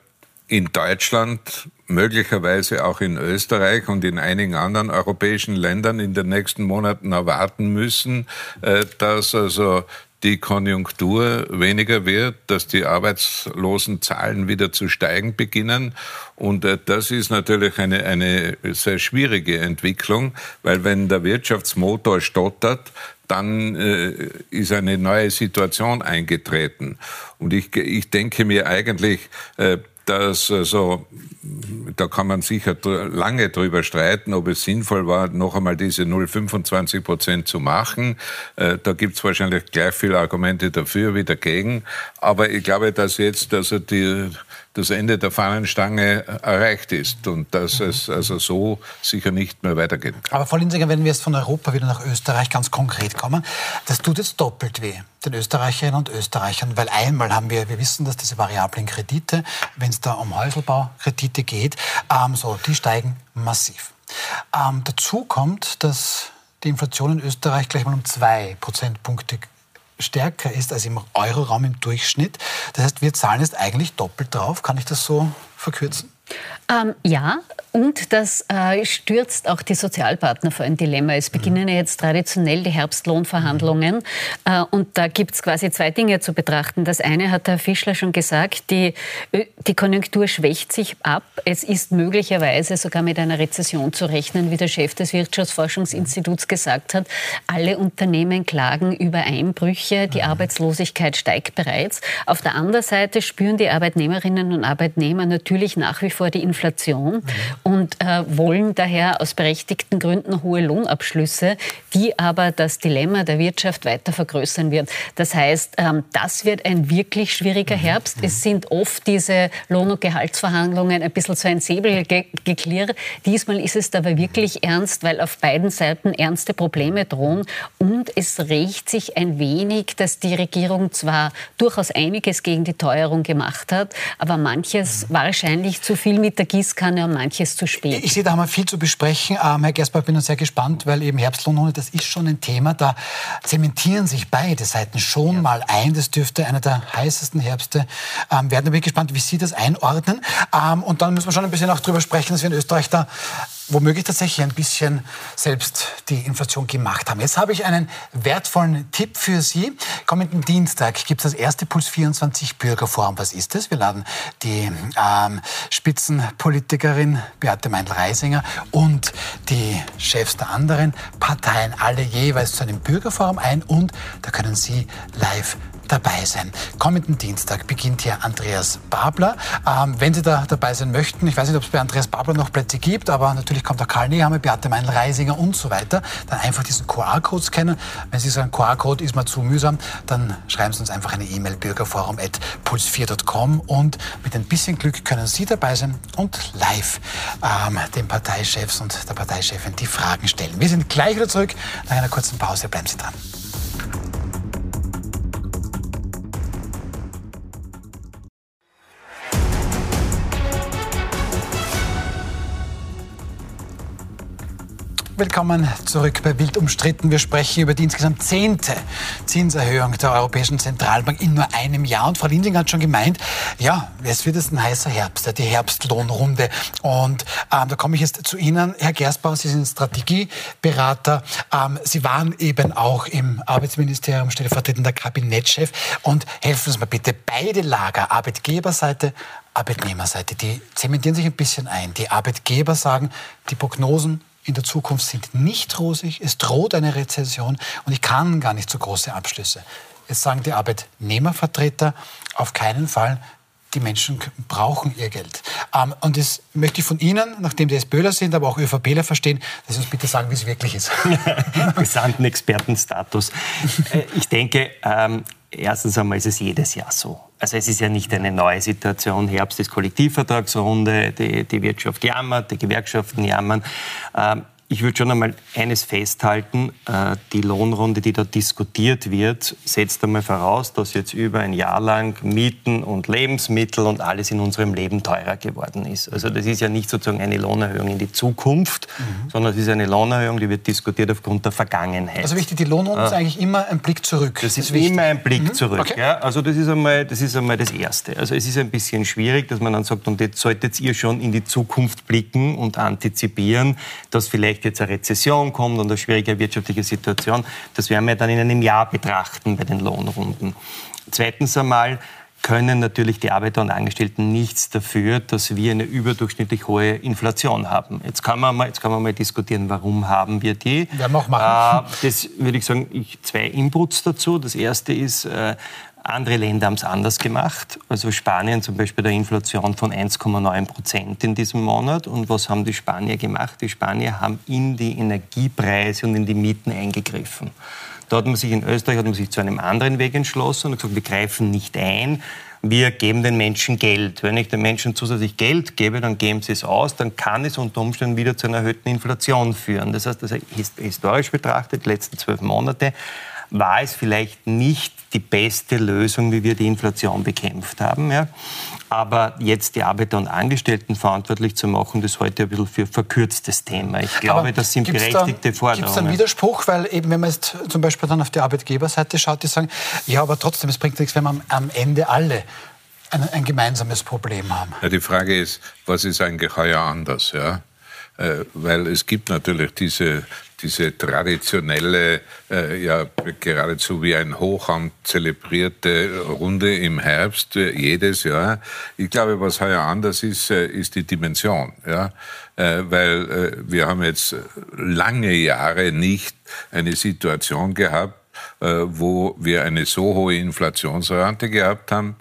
in Deutschland möglicherweise auch in Österreich und in einigen anderen europäischen Ländern in den nächsten Monaten erwarten müssen, äh, dass also die Konjunktur weniger wird, dass die Arbeitslosenzahlen wieder zu steigen beginnen. Und äh, das ist natürlich eine, eine sehr schwierige Entwicklung, weil wenn der Wirtschaftsmotor stottert, dann äh, ist eine neue Situation eingetreten. Und ich, ich denke mir eigentlich, äh, dass also da kann man sicher lange drüber streiten, ob es sinnvoll war, noch einmal diese 0,25 Prozent zu machen. Äh, da gibt es wahrscheinlich gleich viele Argumente dafür wie dagegen. Aber ich glaube, dass jetzt also die, das Ende der Fahnenstange erreicht ist und dass es also so sicher nicht mehr weitergehen kann. Aber Frau Linsinger, wenn wir jetzt von Europa wieder nach Österreich ganz konkret kommen, das tut jetzt doppelt weh, den Österreicherinnen und Österreichern, weil einmal haben wir, wir wissen, dass diese variablen Kredite, wenn es da um Häuselbaukredite geht, ähm, so, die steigen massiv. Ähm, dazu kommt, dass die Inflation in Österreich gleich mal um zwei Prozentpunkte stärker ist als im Euroraum im Durchschnitt. Das heißt, wir zahlen jetzt eigentlich doppelt drauf. Kann ich das so verkürzen? Ähm, ja, und das äh, stürzt auch die Sozialpartner vor ein Dilemma. Es beginnen ja jetzt traditionell die Herbstlohnverhandlungen. Äh, und da gibt es quasi zwei Dinge zu betrachten. Das eine hat Herr Fischler schon gesagt, die, die Konjunktur schwächt sich ab. Es ist möglicherweise sogar mit einer Rezession zu rechnen, wie der Chef des Wirtschaftsforschungsinstituts gesagt hat. Alle Unternehmen klagen über Einbrüche, die Arbeitslosigkeit steigt bereits. Auf der anderen Seite spüren die Arbeitnehmerinnen und Arbeitnehmer natürlich nach wie vor die Inflation und äh, wollen daher aus berechtigten Gründen hohe Lohnabschlüsse, die aber das Dilemma der Wirtschaft weiter vergrößern wird. Das heißt, ähm, das wird ein wirklich schwieriger Herbst. Es sind oft diese Lohn- und Gehaltsverhandlungen ein bisschen so ein Säbelgeklirr. Diesmal ist es aber wirklich ernst, weil auf beiden Seiten ernste Probleme drohen. Und es rächt sich ein wenig, dass die Regierung zwar durchaus einiges gegen die Teuerung gemacht hat, aber manches wahrscheinlich zu viel mit der Gießkanne und manches zu spät. Ich sehe, da haben wir viel zu besprechen. Ähm, Herr Gersbach, ich bin sehr gespannt, weil eben Herbstlohnhunde, das ist schon ein Thema. Da zementieren sich beide Seiten schon ja. mal ein. Das dürfte einer der heißesten Herbste ähm, werden. Da bin ich gespannt, wie Sie das einordnen. Ähm, und dann müssen wir schon ein bisschen auch darüber sprechen, dass wir in Österreich da womöglich tatsächlich ein bisschen selbst die Inflation gemacht haben. Jetzt habe ich einen wertvollen Tipp für Sie. Kommenden Dienstag gibt es das erste Puls 24 Bürgerforum. Was ist das? Wir laden die ähm, Spitzenpolitikerin Beate Meindl-Reisinger und die Chefs der anderen Parteien alle jeweils zu einem Bürgerforum ein und da können Sie live dabei sein. Kommenden Dienstag beginnt hier Andreas Babler. Ähm, wenn Sie da dabei sein möchten, ich weiß nicht, ob es bei Andreas Babler noch Plätze gibt, aber natürlich kommt auch Karl Nehammer, Beate Meinl-Reisinger und so weiter. Dann einfach diesen QR-Code scannen. Wenn Sie sagen, QR-Code ist mal zu mühsam, dann schreiben Sie uns einfach eine E-Mail bürgerforum.puls4.com und mit ein bisschen Glück können Sie dabei sein und live ähm, den Parteichefs und der Parteichefin die Fragen stellen. Wir sind gleich wieder zurück. Nach einer kurzen Pause bleiben Sie dran. Willkommen zurück bei Wild umstritten. Wir sprechen über die insgesamt zehnte Zinserhöhung der Europäischen Zentralbank in nur einem Jahr. Und Frau Linding hat schon gemeint, ja, es wird jetzt ein heißer Herbst, die Herbstlohnrunde. Und ähm, da komme ich jetzt zu Ihnen, Herr Gersbauer, Sie sind Strategieberater. Ähm, Sie waren eben auch im Arbeitsministerium stellvertretender Kabinettschef. Und helfen Sie mir bitte, beide Lager, Arbeitgeberseite, Arbeitnehmerseite, die zementieren sich ein bisschen ein. Die Arbeitgeber sagen, die Prognosen in der Zukunft sind nicht rosig, es droht eine Rezession und ich kann gar nicht so große Abschlüsse. Jetzt sagen die Arbeitnehmervertreter auf keinen Fall, die Menschen brauchen ihr Geld. Ähm, und das möchte ich von Ihnen, nachdem Sie SPÖler sind, aber auch ÖVPler verstehen, dass Sie uns bitte sagen, wie es wirklich ist. Gesandten Expertenstatus. Äh, ich denke, ähm, erstens einmal ist es jedes Jahr so. Also es ist ja nicht eine neue Situation. Herbst ist Kollektivvertragsrunde, die, die Wirtschaft jammert, die Gewerkschaften jammern. Ähm, ich würde schon einmal eines festhalten, äh, die Lohnrunde, die dort diskutiert wird, setzt einmal voraus, dass jetzt über ein Jahr lang Mieten und Lebensmittel und alles in unserem Leben teurer geworden ist. Also das ist ja nicht sozusagen eine Lohnerhöhung in die Zukunft, mhm. sondern es ist eine Lohnerhöhung, die wird diskutiert aufgrund der Vergangenheit. Also wichtig, die Lohnrunde ja. ist eigentlich immer ein Blick zurück. Das, das ist, ist immer ein Blick mhm. zurück. Okay. Ja? Also das ist, einmal, das ist einmal das Erste. Also es ist ein bisschen schwierig, dass man dann sagt, und jetzt solltet ihr schon in die Zukunft blicken und antizipieren, dass vielleicht vielleicht jetzt eine Rezession kommt und eine schwierige wirtschaftliche Situation, das werden wir dann in einem Jahr betrachten bei den Lohnrunden. Zweitens einmal können natürlich die Arbeiter und Angestellten nichts dafür, dass wir eine überdurchschnittlich hohe Inflation haben. Jetzt kann man mal, jetzt kann man mal diskutieren, warum haben wir die. Werden wir auch machen. Äh, das würde ich sagen, ich, zwei Inputs dazu. Das erste ist, äh, andere Länder haben es anders gemacht. Also Spanien zum Beispiel der Inflation von 1,9 Prozent in diesem Monat. Und was haben die Spanier gemacht? Die Spanier haben in die Energiepreise und in die Mieten eingegriffen. Da hat man sich in Österreich hat man sich zu einem anderen Weg entschlossen und gesagt, wir greifen nicht ein, wir geben den Menschen Geld. Wenn ich den Menschen zusätzlich Geld gebe, dann geben sie es aus, dann kann es unter Umständen wieder zu einer erhöhten Inflation führen. Das heißt, das historisch betrachtet, die letzten zwölf Monate, war es vielleicht nicht die beste Lösung, wie wir die Inflation bekämpft haben. Ja. Aber jetzt die Arbeiter und Angestellten verantwortlich zu machen, das ist heute ein bisschen für verkürztes Thema. Ich glaube, aber das sind berechtigte da, Forderungen. Gibt es einen Widerspruch? Weil eben, wenn man jetzt zum Beispiel dann auf die Arbeitgeberseite schaut, die sagen, ja, aber trotzdem, es bringt nichts, wenn man am Ende alle ein, ein gemeinsames Problem haben. Ja, die Frage ist, was ist eigentlich heuer anders? Ja? Äh, weil es gibt natürlich diese, diese traditionelle, äh, ja geradezu wie ein Hochamt zelebrierte Runde im Herbst äh, jedes Jahr. Ich glaube, was heuer anders ist, äh, ist die Dimension. Ja? Äh, weil äh, wir haben jetzt lange Jahre nicht eine Situation gehabt, wo wir eine so hohe Inflationsrate gehabt haben,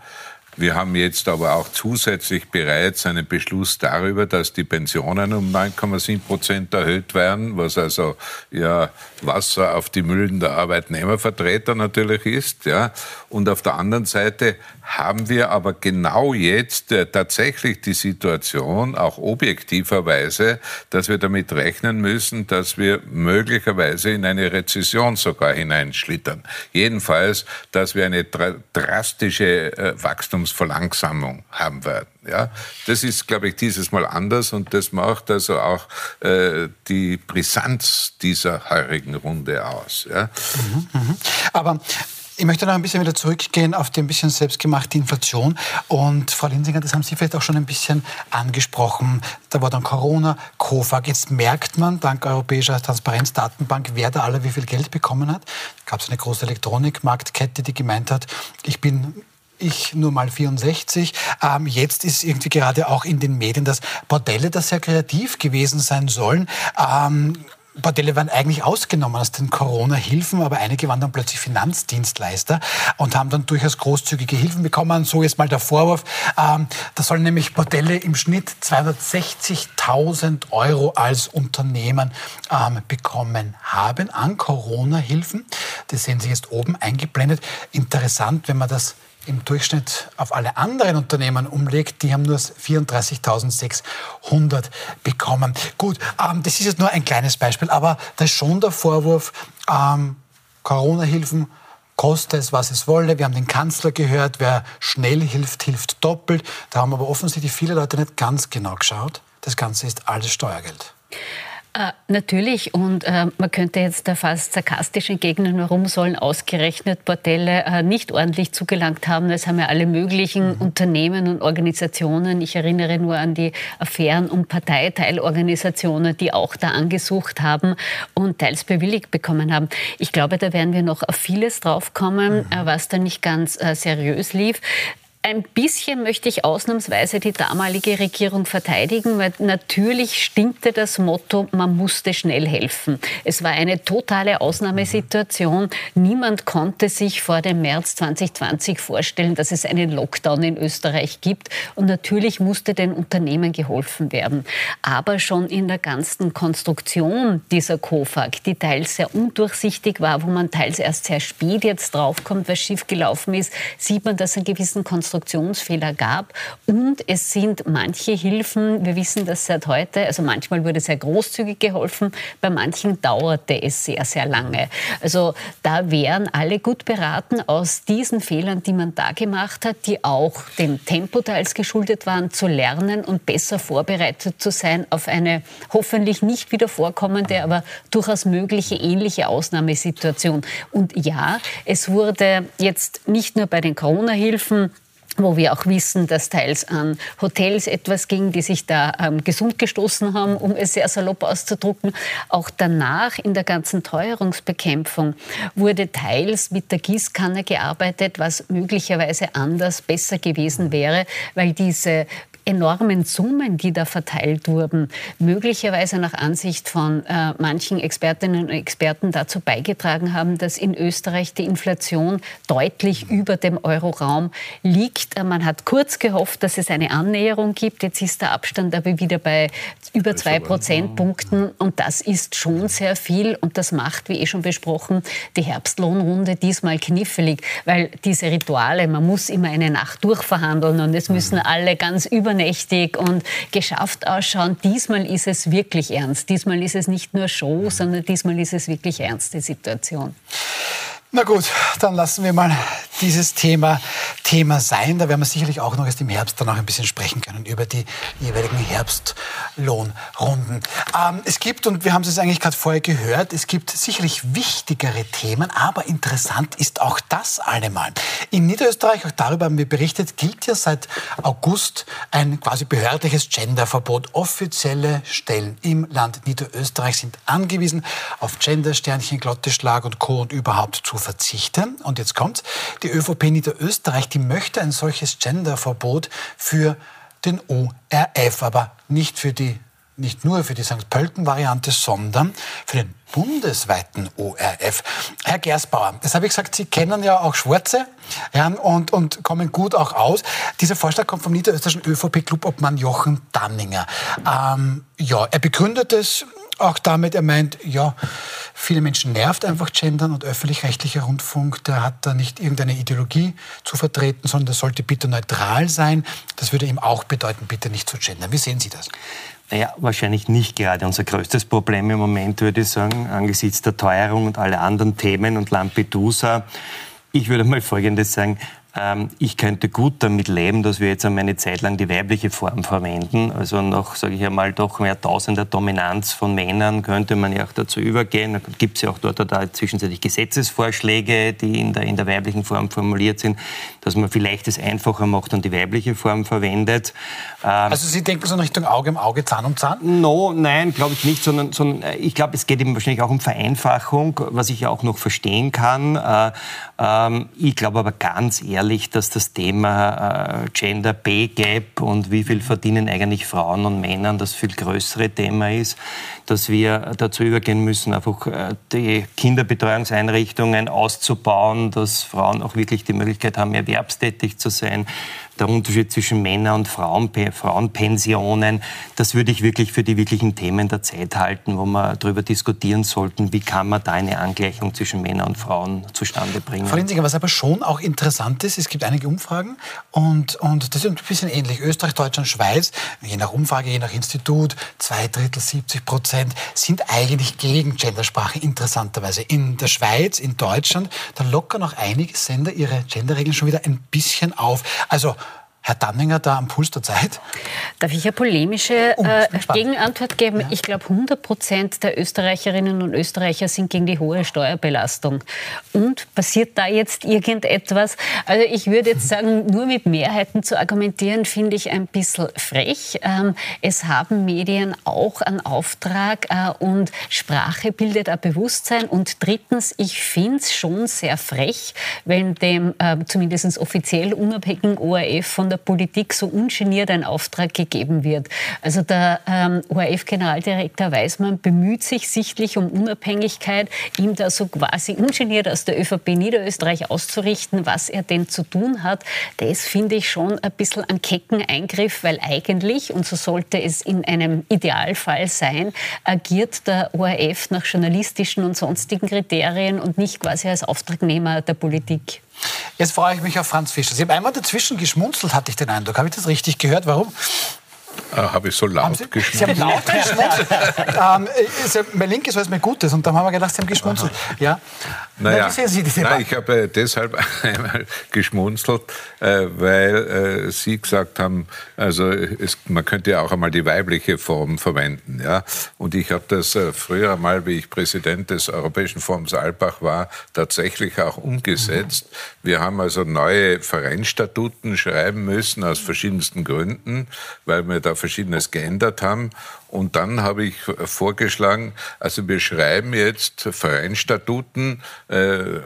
wir haben jetzt aber auch zusätzlich bereits einen Beschluss darüber, dass die Pensionen um 9,7 Prozent erhöht werden, was also ja Wasser auf die Mühlen der Arbeitnehmervertreter natürlich ist. Ja. Und auf der anderen Seite haben wir aber genau jetzt äh, tatsächlich die Situation, auch objektiverweise, dass wir damit rechnen müssen, dass wir möglicherweise in eine Rezession sogar hineinschlittern. Jedenfalls, dass wir eine drastische äh, Wachstumsverlangsamung haben werden. Ja, das ist, glaube ich, dieses Mal anders und das macht also auch äh, die Brisanz dieser heurigen Runde aus. Ja. Mhm, mh. Aber ich möchte noch ein bisschen wieder zurückgehen auf die ein bisschen selbstgemachte Inflation. Und Frau Linsinger, das haben Sie vielleicht auch schon ein bisschen angesprochen. Da war dann Corona, COFAG. Jetzt merkt man dank Europäischer Transparenzdatenbank, wer da alle wie viel Geld bekommen hat. Da gab es eine große Elektronikmarktkette, die gemeint hat, ich bin ich nur mal 64. Ähm, jetzt ist irgendwie gerade auch in den Medien, dass Bordelle da sehr kreativ gewesen sein sollen. Ähm, Bordelle waren eigentlich ausgenommen aus den Corona-Hilfen, aber einige waren dann plötzlich Finanzdienstleister und haben dann durchaus großzügige Hilfen bekommen. So jetzt mal der Vorwurf. Ähm, da sollen nämlich Bordelle im Schnitt 260.000 Euro als Unternehmen ähm, bekommen haben an Corona-Hilfen. Das sehen Sie jetzt oben eingeblendet. Interessant, wenn man das im Durchschnitt auf alle anderen Unternehmen umlegt, die haben nur 34.600 bekommen. Gut, ähm, das ist jetzt nur ein kleines Beispiel, aber da ist schon der Vorwurf, ähm, Corona-Hilfen koste es, was es wolle. Wir haben den Kanzler gehört, wer schnell hilft, hilft doppelt. Da haben aber offensichtlich viele Leute nicht ganz genau geschaut. Das Ganze ist alles Steuergeld. Äh, natürlich und äh, man könnte jetzt da fast sarkastisch entgegnen, warum sollen ausgerechnet Bordelle äh, nicht ordentlich zugelangt haben. Es haben ja alle möglichen mhm. Unternehmen und Organisationen, ich erinnere nur an die Affären um Parteiteilorganisationen, die auch da angesucht haben und teils bewilligt bekommen haben. Ich glaube, da werden wir noch auf vieles draufkommen, mhm. Äh, was da nicht ganz äh, seriös lief. Ein bisschen möchte ich ausnahmsweise die damalige Regierung verteidigen, weil natürlich stimmte das Motto, man musste schnell helfen. Es war eine totale Ausnahmesituation. Niemand konnte sich vor dem März 2020 vorstellen, dass es einen Lockdown in Österreich gibt. Und natürlich musste den Unternehmen geholfen werden. Aber schon in der ganzen Konstruktion dieser COFAG, die teils sehr undurchsichtig war, wo man teils erst sehr spät jetzt draufkommt, was schiefgelaufen ist, sieht man, dass einen gewissen Konstruktion Konstruktionsfehler gab. Und es sind manche Hilfen, wir wissen das seit heute, also manchmal wurde sehr großzügig geholfen, bei manchen dauerte es sehr, sehr lange. Also da wären alle gut beraten, aus diesen Fehlern, die man da gemacht hat, die auch dem Tempo teils geschuldet waren, zu lernen und besser vorbereitet zu sein auf eine hoffentlich nicht wieder vorkommende, aber durchaus mögliche ähnliche Ausnahmesituation. Und ja, es wurde jetzt nicht nur bei den Corona-Hilfen wo wir auch wissen, dass teils an Hotels etwas ging, die sich da ähm, gesund gestoßen haben, um es sehr salopp auszudrucken. Auch danach in der ganzen Teuerungsbekämpfung wurde teils mit der Gießkanne gearbeitet, was möglicherweise anders besser gewesen wäre, weil diese enormen Summen, die da verteilt wurden, möglicherweise nach Ansicht von äh, manchen Expertinnen und Experten dazu beigetragen haben, dass in Österreich die Inflation deutlich über dem Euroraum liegt. Äh, man hat kurz gehofft, dass es eine Annäherung gibt. Jetzt ist der Abstand aber wieder bei über zwei Prozentpunkten und das ist schon sehr viel und das macht, wie eh schon besprochen, die Herbstlohnrunde diesmal knifflig, weil diese Rituale, man muss immer eine Nacht durchverhandeln und es müssen mhm. alle ganz über übernächtig und geschafft ausschauen. Diesmal ist es wirklich ernst. Diesmal ist es nicht nur Show, sondern diesmal ist es wirklich ernste Situation. Na gut, dann lassen wir mal dieses Thema Thema sein. Da werden wir sicherlich auch noch erst im Herbst dann auch ein bisschen sprechen können über die jeweiligen Herbstlohnrunden. Ähm, es gibt, und wir haben es eigentlich gerade vorher gehört, es gibt sicherlich wichtigere Themen, aber interessant ist auch das allemal. In Niederösterreich, auch darüber haben wir berichtet, gilt ja seit August ein quasi behördliches Genderverbot. Offizielle Stellen im Land Niederösterreich sind angewiesen auf Gendersternchen, Glotteschlag und Co. und überhaupt zu verzichten. Und jetzt kommt die ÖVP Niederösterreich, die möchte ein solches Genderverbot für den ORF, aber nicht für die nicht nur für die St. Pölten-Variante, sondern für den bundesweiten ORF. Herr Gersbauer, das habe ich gesagt, Sie kennen ja auch Schwarze ja, und, und kommen gut auch aus. Dieser Vorschlag kommt vom niederösterreichischen ÖVP-Clubobmann Jochen Danninger. Ähm, ja, er begründet es auch damit, er meint, ja, viele Menschen nervt einfach Gendern und öffentlich-rechtlicher Rundfunk, der hat da nicht irgendeine Ideologie zu vertreten, sondern der sollte bitte neutral sein. Das würde ihm auch bedeuten, bitte nicht zu gendern. Wie sehen Sie das? Naja, wahrscheinlich nicht gerade unser größtes Problem im Moment, würde ich sagen, angesichts der Teuerung und aller anderen Themen und Lampedusa. Ich würde mal Folgendes sagen. Ähm, ich könnte gut damit leben, dass wir jetzt einmal eine Zeit lang die weibliche Form verwenden. Also nach, sage ich einmal, doch mehr tausender Dominanz von Männern könnte man ja auch dazu übergehen. Da gibt es ja auch dort da zwischenzeitlich Gesetzesvorschläge, die in der, in der weiblichen Form formuliert sind, dass man vielleicht es einfacher macht und die weibliche Form verwendet. Ähm, also Sie denken so in Richtung Auge um Auge, Zahn um Zahn? No, nein, glaube ich nicht, sondern, sondern äh, ich glaube, es geht eben wahrscheinlich auch um Vereinfachung, was ich ja auch noch verstehen kann. Äh, ähm, ich glaube aber ganz ehrlich, ehrlich, dass das Thema äh, Gender Pay Gap und wie viel verdienen eigentlich Frauen und Männer das viel größere Thema ist, dass wir dazu übergehen müssen, einfach äh, die Kinderbetreuungseinrichtungen auszubauen, dass Frauen auch wirklich die Möglichkeit haben, erwerbstätig zu sein, der Unterschied zwischen Männer- und Frauen, Frauenpensionen, das würde ich wirklich für die wirklichen Themen der Zeit halten, wo wir darüber diskutieren sollten, wie kann man da eine Angleichung zwischen Männern und Frauen zustande bringen. Frau Linsinger, was aber schon auch interessant ist, es gibt einige Umfragen und, und das ist ein bisschen ähnlich. Österreich, Deutschland, Schweiz, je nach Umfrage, je nach Institut, zwei Drittel, 70 Prozent sind eigentlich gegen Gendersprache, interessanterweise. In der Schweiz, in Deutschland, da lockern auch einige Sender ihre Genderregeln schon wieder ein bisschen auf. Also Herr Danninger da am Puls der Zeit? Darf ich eine polemische oh, äh, Gegenantwort geben? Ja. Ich glaube, 100 Prozent der Österreicherinnen und Österreicher sind gegen die hohe Steuerbelastung. Und passiert da jetzt irgendetwas? Also ich würde jetzt sagen, nur mit Mehrheiten zu argumentieren, finde ich ein bisschen frech. Ähm, es haben Medien auch einen Auftrag äh, und Sprache bildet ein Bewusstsein. Und drittens, ich finde es schon sehr frech, wenn dem äh, zumindest offiziell unabhängigen ORF von der Politik so ungeniert ein Auftrag gegeben wird. Also der ähm, ORF-Generaldirektor Weismann bemüht sich sichtlich um Unabhängigkeit, ihm da so quasi ungeniert aus der ÖVP Niederösterreich auszurichten, was er denn zu tun hat. Das finde ich schon ein bisschen ein kecken Eingriff, weil eigentlich, und so sollte es in einem Idealfall sein, agiert der ORF nach journalistischen und sonstigen Kriterien und nicht quasi als Auftragnehmer der Politik. Jetzt freue ich mich auf Franz Fischer. Sie haben einmal dazwischen geschmunzelt, hatte ich den Eindruck. Habe ich das richtig gehört? Warum? Ah, habe ich so laut Sie, geschmunzelt? Sie haben laut geschmunzelt. ähm, äh, mein linkes war es mir Gutes und dann haben wir gedacht, Sie haben geschmunzelt. Ja. Naja, Na, Sie nein, ich habe deshalb einmal geschmunzelt, äh, weil äh, Sie gesagt haben, also es, man könnte ja auch einmal die weibliche Form verwenden. Ja? Und ich habe das äh, früher einmal, wie ich Präsident des Europäischen Forums Alpbach war, tatsächlich auch umgesetzt. Mhm. Wir haben also neue Vereinsstatuten schreiben müssen aus verschiedensten Gründen, weil wir da Verschiedenes geändert haben. Und dann habe ich vorgeschlagen, also wir schreiben jetzt Vereinsstatuten äh,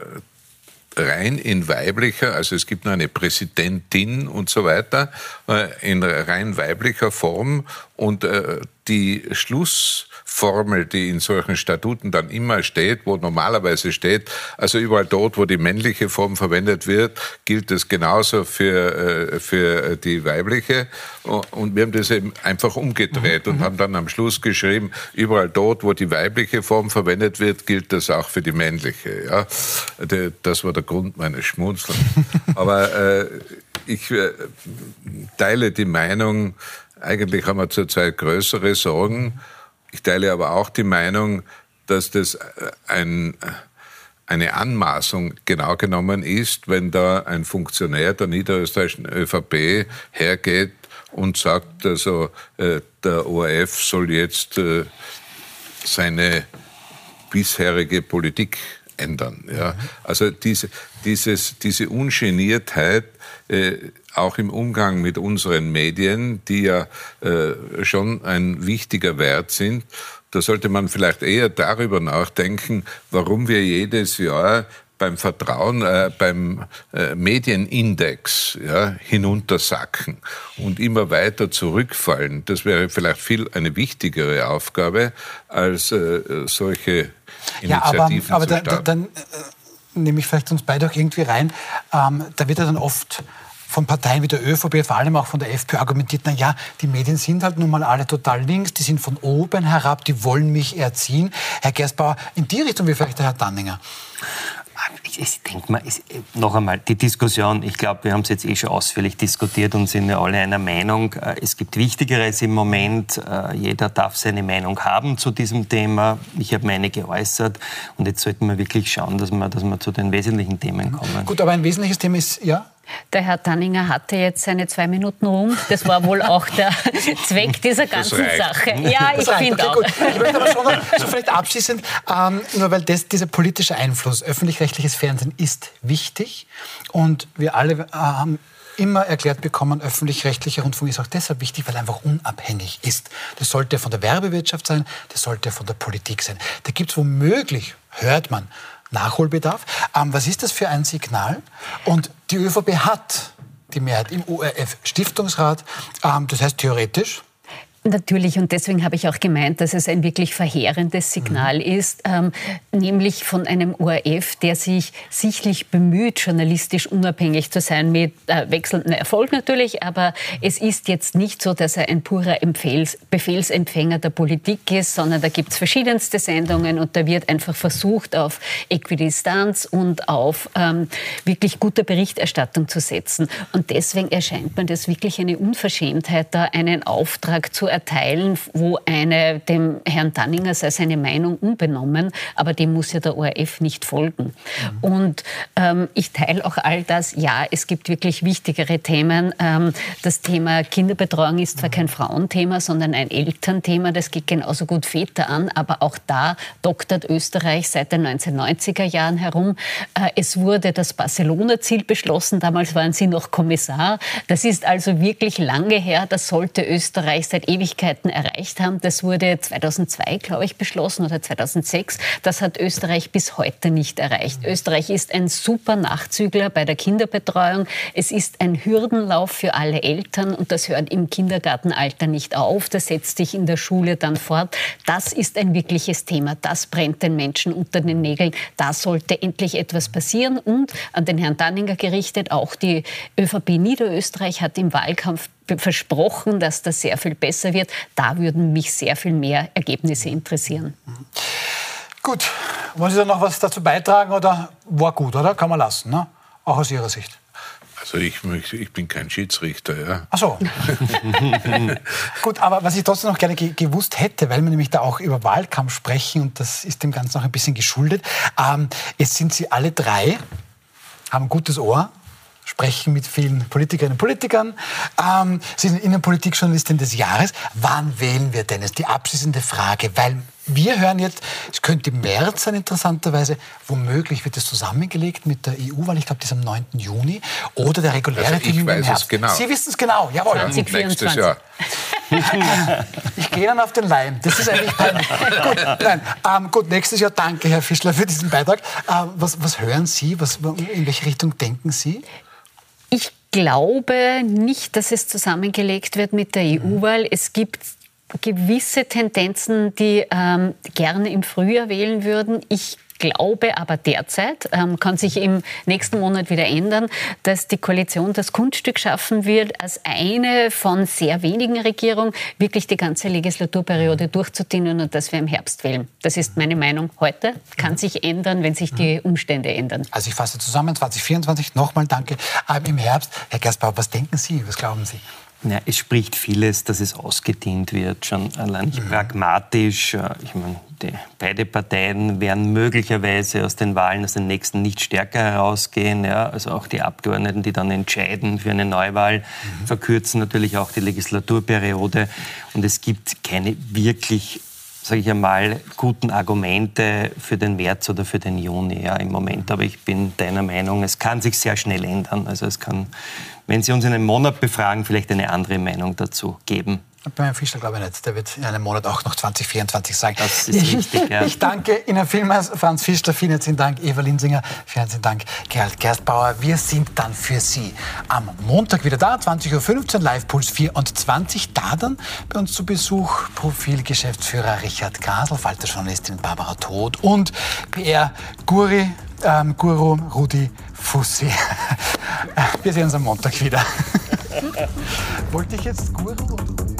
rein in weiblicher, also es gibt nur eine Präsidentin und so weiter, äh, in rein weiblicher Form und äh, die Schluss Formel, die in solchen Statuten dann immer steht, wo normalerweise steht, also überall dort, wo die männliche Form verwendet wird, gilt es genauso für, äh, für die weibliche. Und wir haben das eben einfach umgedreht mhm. und haben dann am Schluss geschrieben, überall dort, wo die weibliche Form verwendet wird, gilt das auch für die männliche. Ja? Das war der Grund meines Schmunzelns. Aber äh, ich äh, teile die Meinung, eigentlich haben wir zurzeit größere Sorgen. Ich teile aber auch die Meinung, dass das äh, ein, eine Anmaßung genau genommen ist, wenn da ein Funktionär der niederösterreichischen ÖVP hergeht und sagt, also äh, der ORF soll jetzt äh, seine bisherige Politik ändern. Ja. Also diese, dieses, diese Ungeniertheit, äh, auch im Umgang mit unseren Medien, die ja äh, schon ein wichtiger Wert sind, da sollte man vielleicht eher darüber nachdenken, warum wir jedes Jahr beim Vertrauen, äh, beim äh, Medienindex ja, hinuntersacken und immer weiter zurückfallen. Das wäre vielleicht viel eine wichtigere Aufgabe, als äh, solche Initiativen ja, aber, aber zu starten. Da, dann äh, nehme ich vielleicht uns beide auch irgendwie rein. Ähm, da wird ja dann oft von Parteien wie der ÖVP, vor allem auch von der FPÖ argumentiert, na ja, die Medien sind halt nun mal alle total links, die sind von oben herab, die wollen mich erziehen. Herr Gerstbauer, in die Richtung wie vielleicht der Herr Danninger. Ich, ich denke mal, ich, noch einmal, die Diskussion, ich glaube, wir haben es jetzt eh schon ausführlich diskutiert und sind ja alle einer Meinung. Äh, es gibt Wichtigeres im Moment. Äh, jeder darf seine Meinung haben zu diesem Thema. Ich habe meine geäußert. Und jetzt sollten wir wirklich schauen, dass wir, dass wir zu den wesentlichen Themen kommen. Gut, aber ein wesentliches Thema ist, ja, der Herr Tanninger hatte jetzt seine zwei Minuten rum. Das war wohl auch der Zweck dieser ganzen Sache. Ja, ich finde okay, auch. Gut. Ich möchte aber schon noch, so vielleicht abschließend, ähm, nur weil das, dieser politische Einfluss, öffentlich-rechtliches Fernsehen ist wichtig und wir alle äh, haben immer erklärt bekommen, öffentlich-rechtlicher Rundfunk ist auch deshalb wichtig, weil er einfach unabhängig ist. Das sollte von der Werbewirtschaft sein, das sollte von der Politik sein. Da gibt es womöglich, hört man, Nachholbedarf. Ähm, was ist das für ein Signal? Und die ÖVP hat die Mehrheit im ORF-Stiftungsrat. Ähm, das heißt theoretisch, Natürlich, und deswegen habe ich auch gemeint, dass es ein wirklich verheerendes Signal mhm. ist, ähm, nämlich von einem ORF, der sich sichtlich bemüht, journalistisch unabhängig zu sein, mit äh, wechselndem Erfolg natürlich, aber es ist jetzt nicht so, dass er ein purer Empfehls Befehlsempfänger der Politik ist, sondern da gibt es verschiedenste Sendungen und da wird einfach versucht, auf Äquidistanz und auf ähm, wirklich gute Berichterstattung zu setzen. Und deswegen erscheint mir das wirklich eine Unverschämtheit, da einen Auftrag zu erteilen, wo eine dem Herrn Danninger sei seine Meinung unbenommen, aber dem muss ja der ORF nicht folgen. Mhm. Und ähm, ich teile auch all das. Ja, es gibt wirklich wichtigere Themen. Ähm, das Thema Kinderbetreuung ist zwar kein Frauenthema, sondern ein Elternthema. Das geht genauso gut Väter an, aber auch da doktert Österreich seit den 1990er Jahren herum. Äh, es wurde das Barcelona-Ziel beschlossen. Damals waren Sie noch Kommissar. Das ist also wirklich lange her. Das sollte Österreich seit Ewigkeiten erreicht haben. Das wurde 2002, glaube ich, beschlossen oder 2006. Das hat Österreich bis heute nicht erreicht. Österreich ist ein super Nachzügler bei der Kinderbetreuung. Es ist ein Hürdenlauf für alle Eltern und das hört im Kindergartenalter nicht auf. Das setzt sich in der Schule dann fort. Das ist ein wirkliches Thema. Das brennt den Menschen unter den Nägeln. Da sollte endlich etwas passieren und an den Herrn Danninger gerichtet, auch die ÖVP Niederösterreich hat im Wahlkampf versprochen, dass das sehr viel besser wird. Da würden mich sehr viel mehr Ergebnisse interessieren. Gut, wollen Sie da noch was dazu beitragen oder war gut, oder? Kann man lassen, ne? auch aus Ihrer Sicht. Also ich, ich bin kein Schiedsrichter, ja. Ach so. Gut, aber was ich trotzdem noch gerne gewusst hätte, weil wir nämlich da auch über Wahlkampf sprechen und das ist dem Ganzen noch ein bisschen geschuldet. Ähm, jetzt sind Sie alle drei, haben ein gutes Ohr, sprechen mit vielen Politikerinnen und Politikern. Ähm, Sie sind Innenpolitikjournalistin des Jahres. Wann wählen wir denn? Das ist die abschließende Frage, weil wir hören jetzt, es könnte im März sein, interessanterweise. Womöglich wird es zusammengelegt mit der EU-Wahl. Ich glaube, das ist am 9. Juni. Oder der reguläre also Termin im Herbst. Genau. Sie wissen es genau, jawohl. 2024. Jahr. ich gehe dann auf den Leim. Das ist eigentlich peinlich. gut, nein, ähm, gut, nächstes Jahr danke, Herr Fischler, für diesen Beitrag. Ähm, was, was hören Sie? Was, in welche Richtung denken Sie? Ich glaube nicht, dass es zusammengelegt wird mit der EU-Wahl. Es gibt gewisse Tendenzen, die ähm, gerne im Frühjahr wählen würden. Ich glaube aber derzeit, ähm, kann sich im nächsten Monat wieder ändern, dass die Koalition das Kunststück schaffen wird, als eine von sehr wenigen Regierungen wirklich die ganze Legislaturperiode durchzudienen und dass wir im Herbst wählen. Das ist meine Meinung heute. Kann sich ändern, wenn sich die Umstände ändern. Also ich fasse zusammen, 2024, nochmal danke. Ähm, Im Herbst, Herr Gersbauer, was denken Sie, was glauben Sie? Ja, es spricht vieles, dass es ausgedient wird, schon allein mhm. pragmatisch. Äh, ich meine, die, beide Parteien werden möglicherweise aus den Wahlen, aus den nächsten nicht stärker herausgehen. Ja, also auch die Abgeordneten, die dann entscheiden für eine Neuwahl, mhm. verkürzen natürlich auch die Legislaturperiode. Und es gibt keine wirklich sage ich einmal, guten Argumente für den März oder für den Juni ja, im Moment. Aber ich bin deiner Meinung, es kann sich sehr schnell ändern. Also es kann, wenn Sie uns in einem Monat befragen, vielleicht eine andere Meinung dazu geben. Bei Herrn Fischer glaube ich nicht. Der wird in einem Monat auch noch 2024 sagen. Das ist richtig, ja. Ich danke Ihnen vielmals, Franz Fischer. Vielen herzlichen Dank, Eva Linsinger. Vielen herzlichen Dank, Gerald Gerstbauer. Wir sind dann für Sie am Montag wieder da, 20.15 Uhr, Live-Puls 24. Da dann bei uns zu Besuch Profilgeschäftsführer Richard Grasel, Falterjournalistin Barbara Todt und PR-Guru ähm, Guru Rudi Fussi. Wir sehen uns am Montag wieder. Wollte ich jetzt Guru und?